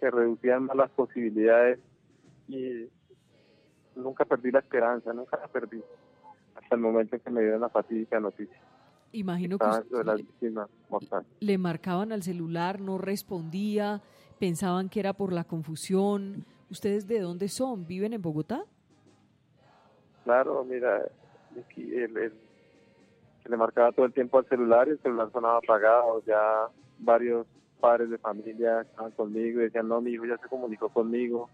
se reducían más las posibilidades y nunca perdí la esperanza, nunca la perdí, hasta el momento en que me dieron la fatídica noticia. Imagino que le marcaban al celular, no respondía, pensaban que era por la confusión. ¿Ustedes de dónde son? ¿Viven en Bogotá? Claro, mira, el, se le marcaba todo el tiempo al celular y el celular sonaba apagado. Ya varios padres de familia estaban conmigo y decían, no, mi hijo ya se comunicó conmigo,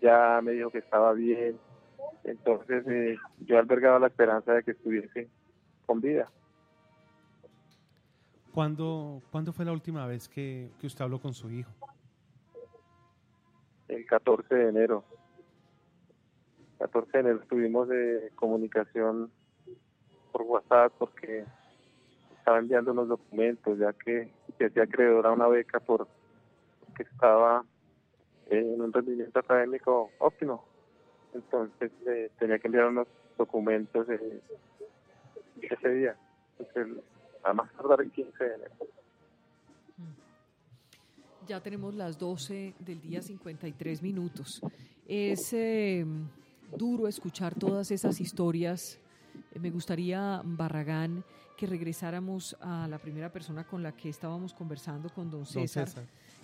ya me dijo que estaba bien. Entonces eh, yo albergaba la esperanza de que estuviese con vida. ¿Cuándo, ¿Cuándo fue la última vez que, que usted habló con su hijo? El 14 de enero. 14 de enero tuvimos de comunicación por WhatsApp porque estaba enviando unos documentos, ya que se hacía a una beca por que estaba en un rendimiento académico óptimo. Entonces eh, tenía que enviar unos documentos eh, ese día. Entonces, a más tardar el 15 de enero. Ya tenemos las 12 del día 53 minutos. Es eh, duro escuchar todas esas historias. Me gustaría, Barragán, que regresáramos a la primera persona con la que estábamos conversando, con don César,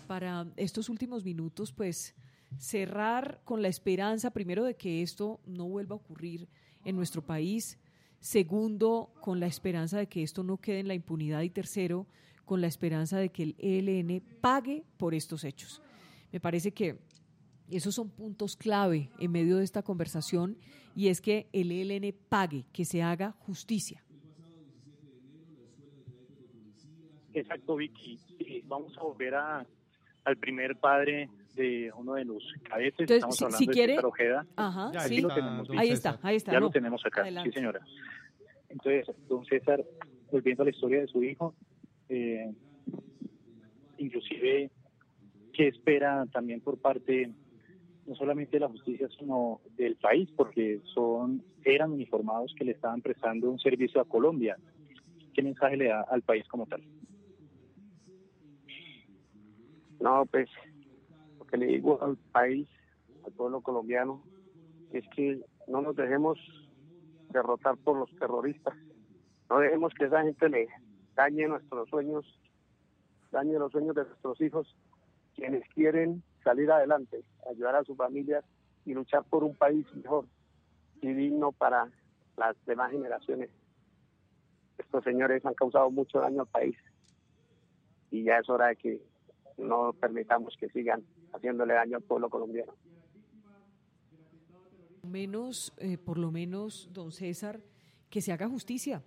para estos últimos minutos, pues cerrar con la esperanza, primero, de que esto no vuelva a ocurrir en nuestro país, segundo, con la esperanza de que esto no quede en la impunidad y tercero, con la esperanza de que el ELN pague por estos hechos. Me parece que esos son puntos clave en medio de esta conversación y es que el ELN pague, que se haga justicia. Exacto, Vicky. vamos a volver a, al primer padre de uno de los cadetes. Estamos hablando de quiere, Ojeda. Ajá, sí. ahí está, ahí está. Ya lo tenemos acá, sí señora. Entonces, don César, volviendo a la historia de su hijo, eh, inclusive, ¿qué espera también por parte no solamente de la justicia, sino del país, porque son eran uniformados que le estaban prestando un servicio a Colombia. ¿Qué mensaje le da al país como tal? No, pues lo que le digo al país, al pueblo colombiano, es que no nos dejemos derrotar por los terroristas. No dejemos que esa gente le dañe nuestros sueños, dañe los sueños de nuestros hijos, quienes quieren salir adelante, ayudar a sus familias y luchar por un país mejor y digno para las demás generaciones. Estos señores han causado mucho daño al país y ya es hora de que no permitamos que sigan haciéndole daño al pueblo colombiano. Menos, eh, por lo menos, don César, que se haga justicia,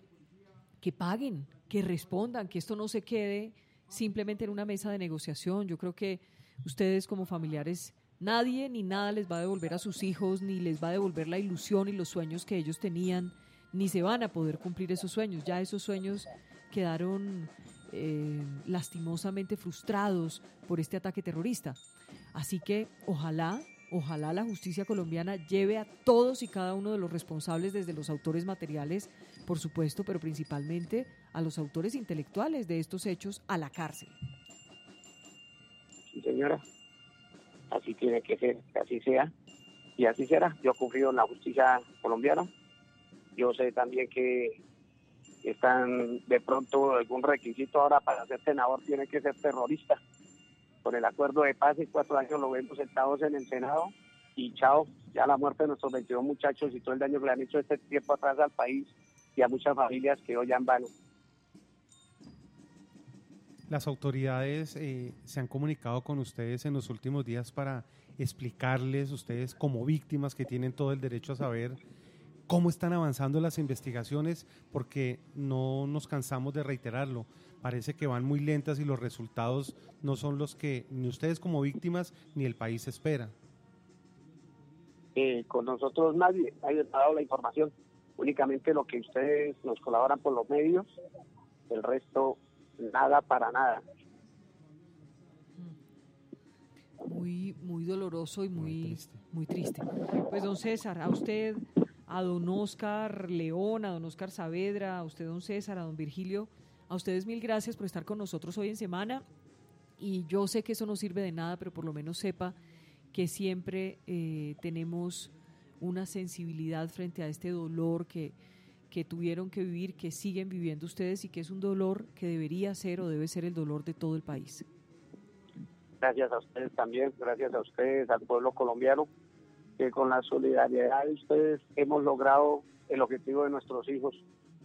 que paguen, que respondan, que esto no se quede simplemente en una mesa de negociación. Yo creo que ustedes como familiares, nadie ni nada les va a devolver a sus hijos, ni les va a devolver la ilusión y los sueños que ellos tenían, ni se van a poder cumplir esos sueños. Ya esos sueños quedaron eh, lastimosamente frustrados por este ataque terrorista. Así que ojalá, ojalá la justicia colombiana lleve a todos y cada uno de los responsables, desde los autores materiales, por supuesto, pero principalmente a los autores intelectuales de estos hechos, a la cárcel. Sí, señora. Así tiene que ser, así sea. Y así será. Yo confío en la justicia colombiana. Yo sé también que están de pronto algún requisito ahora para ser senador tiene que ser terrorista. Con el acuerdo de paz y cuatro años lo vemos sentados en el Senado y chao, ya la muerte de nuestros 22 muchachos y todo el daño que le han hecho este tiempo atrás al país y a muchas familias que hoy han vano. Las autoridades eh, se han comunicado con ustedes en los últimos días para explicarles, ustedes como víctimas que tienen todo el derecho a saber cómo están avanzando las investigaciones, porque no nos cansamos de reiterarlo. Parece que van muy lentas y los resultados no son los que ni ustedes como víctimas ni el país espera. Eh, con nosotros nadie, nadie ha dado la información, únicamente lo que ustedes nos colaboran por los medios, el resto nada para nada. Muy, muy doloroso y muy, muy triste. Pues don César, a usted a don Oscar León, a don Oscar Saavedra, a usted don César, a don Virgilio, a ustedes mil gracias por estar con nosotros hoy en semana. Y yo sé que eso no sirve de nada, pero por lo menos sepa que siempre eh, tenemos una sensibilidad frente a este dolor que, que tuvieron que vivir, que siguen viviendo ustedes y que es un dolor que debería ser o debe ser el dolor de todo el país. Gracias a ustedes también, gracias a ustedes, al pueblo colombiano que con la solidaridad de ustedes hemos logrado el objetivo de nuestros hijos,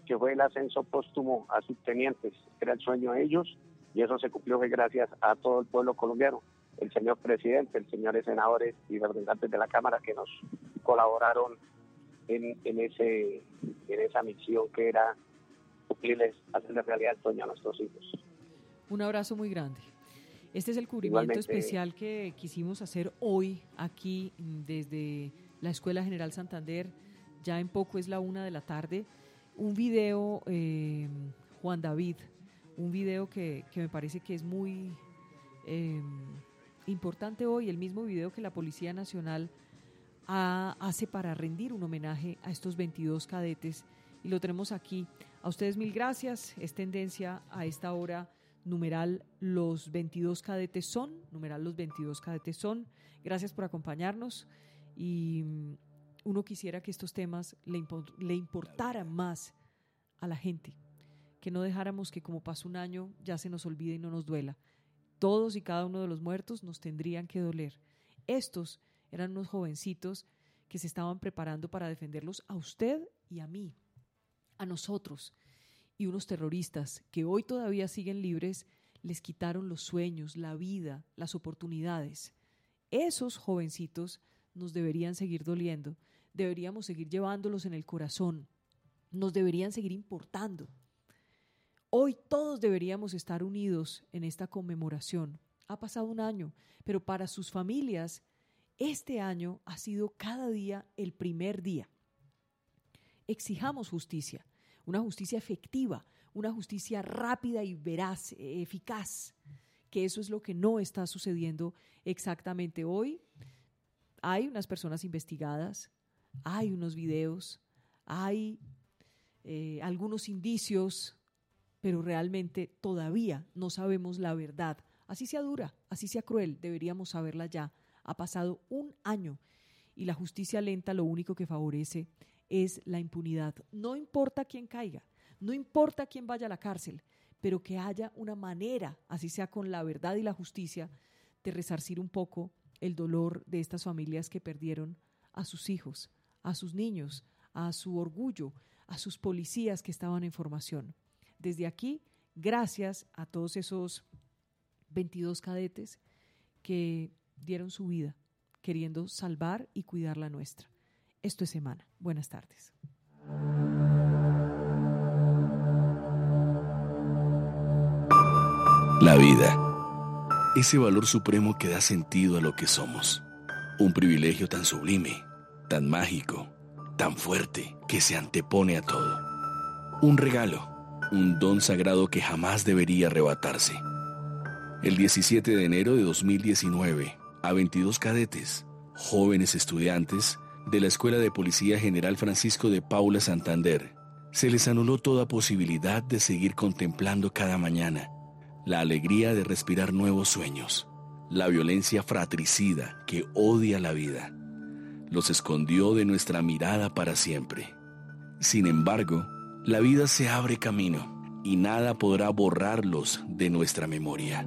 que fue el ascenso póstumo a subtenientes. Era el sueño de ellos y eso se cumplió gracias a todo el pueblo colombiano, el señor presidente, el señores senadores y representantes de la Cámara que nos colaboraron en, en, ese, en esa misión que era cumplirles, hacerle realidad el sueño a nuestros hijos. Un abrazo muy grande. Este es el cubrimiento especial que quisimos hacer hoy aquí desde la Escuela General Santander. Ya en poco es la una de la tarde. Un video, eh, Juan David, un video que, me parece que es muy eh, importante hoy, el mismo video que la Policía Nacional hace para rendir un homenaje a estos 22 cadetes. Y lo tenemos aquí. A ustedes mil gracias. Es tendencia a esta hora numeral los 22 cadetes son, numeral los 22 cadetes son. Gracias por acompañarnos y mm, uno quisiera que estos temas le, le importaran más a la gente, que no dejáramos que como pasa un año ya se nos olvide y no nos duela. Todos y cada uno de los muertos nos tendrían que doler. Estos eran unos jovencitos que se estaban preparando para defenderlos a usted y a mí, a nosotros y unos terroristas que hoy todavía siguen libres les quitaron los sueños, la vida, las oportunidades. Esos jovencitos nos deberían seguir doliendo, deberíamos seguir llevándolos en el corazón, nos deberían seguir importando. Hoy todos deberíamos estar unidos en esta conmemoración. Ha pasado un año, pero para sus familias, este año ha sido cada día el primer día. Exijamos justicia una justicia efectiva, una justicia rápida y veraz, eficaz, que eso es lo que no está sucediendo exactamente hoy. hay unas personas investigadas, hay unos videos, hay eh, algunos indicios, pero realmente todavía no sabemos la verdad. Así sea dura, así sea cruel, deberíamos saberla ya. Ha pasado un año y la justicia lenta lo único que favorece es la impunidad. No importa quién caiga, no importa quién vaya a la cárcel, pero que haya una manera, así sea con la verdad y la justicia, de resarcir un poco el dolor de estas familias que perdieron a sus hijos, a sus niños, a su orgullo, a sus policías que estaban en formación. Desde aquí, gracias a todos esos 22 cadetes que dieron su vida queriendo salvar y cuidar la nuestra. Esto es Semana. Buenas tardes. La vida. Ese valor supremo que da sentido a lo que somos. Un privilegio tan sublime, tan mágico, tan fuerte, que se antepone a todo. Un regalo, un don sagrado que jamás debería arrebatarse. El 17 de enero de 2019, a 22 cadetes, jóvenes estudiantes de la Escuela de Policía General Francisco de Paula Santander, se les anuló toda posibilidad de seguir contemplando cada mañana la alegría de respirar nuevos sueños, la violencia fratricida que odia la vida. Los escondió de nuestra mirada para siempre. Sin embargo, la vida se abre camino y nada podrá borrarlos de nuestra memoria.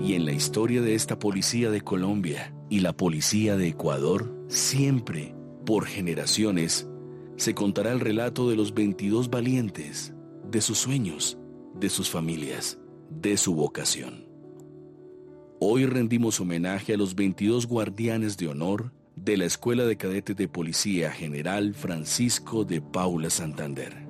Y en la historia de esta policía de Colombia y la policía de Ecuador, siempre, por generaciones, se contará el relato de los 22 valientes, de sus sueños, de sus familias, de su vocación. Hoy rendimos homenaje a los 22 guardianes de honor de la Escuela de Cadetes de Policía General Francisco de Paula Santander.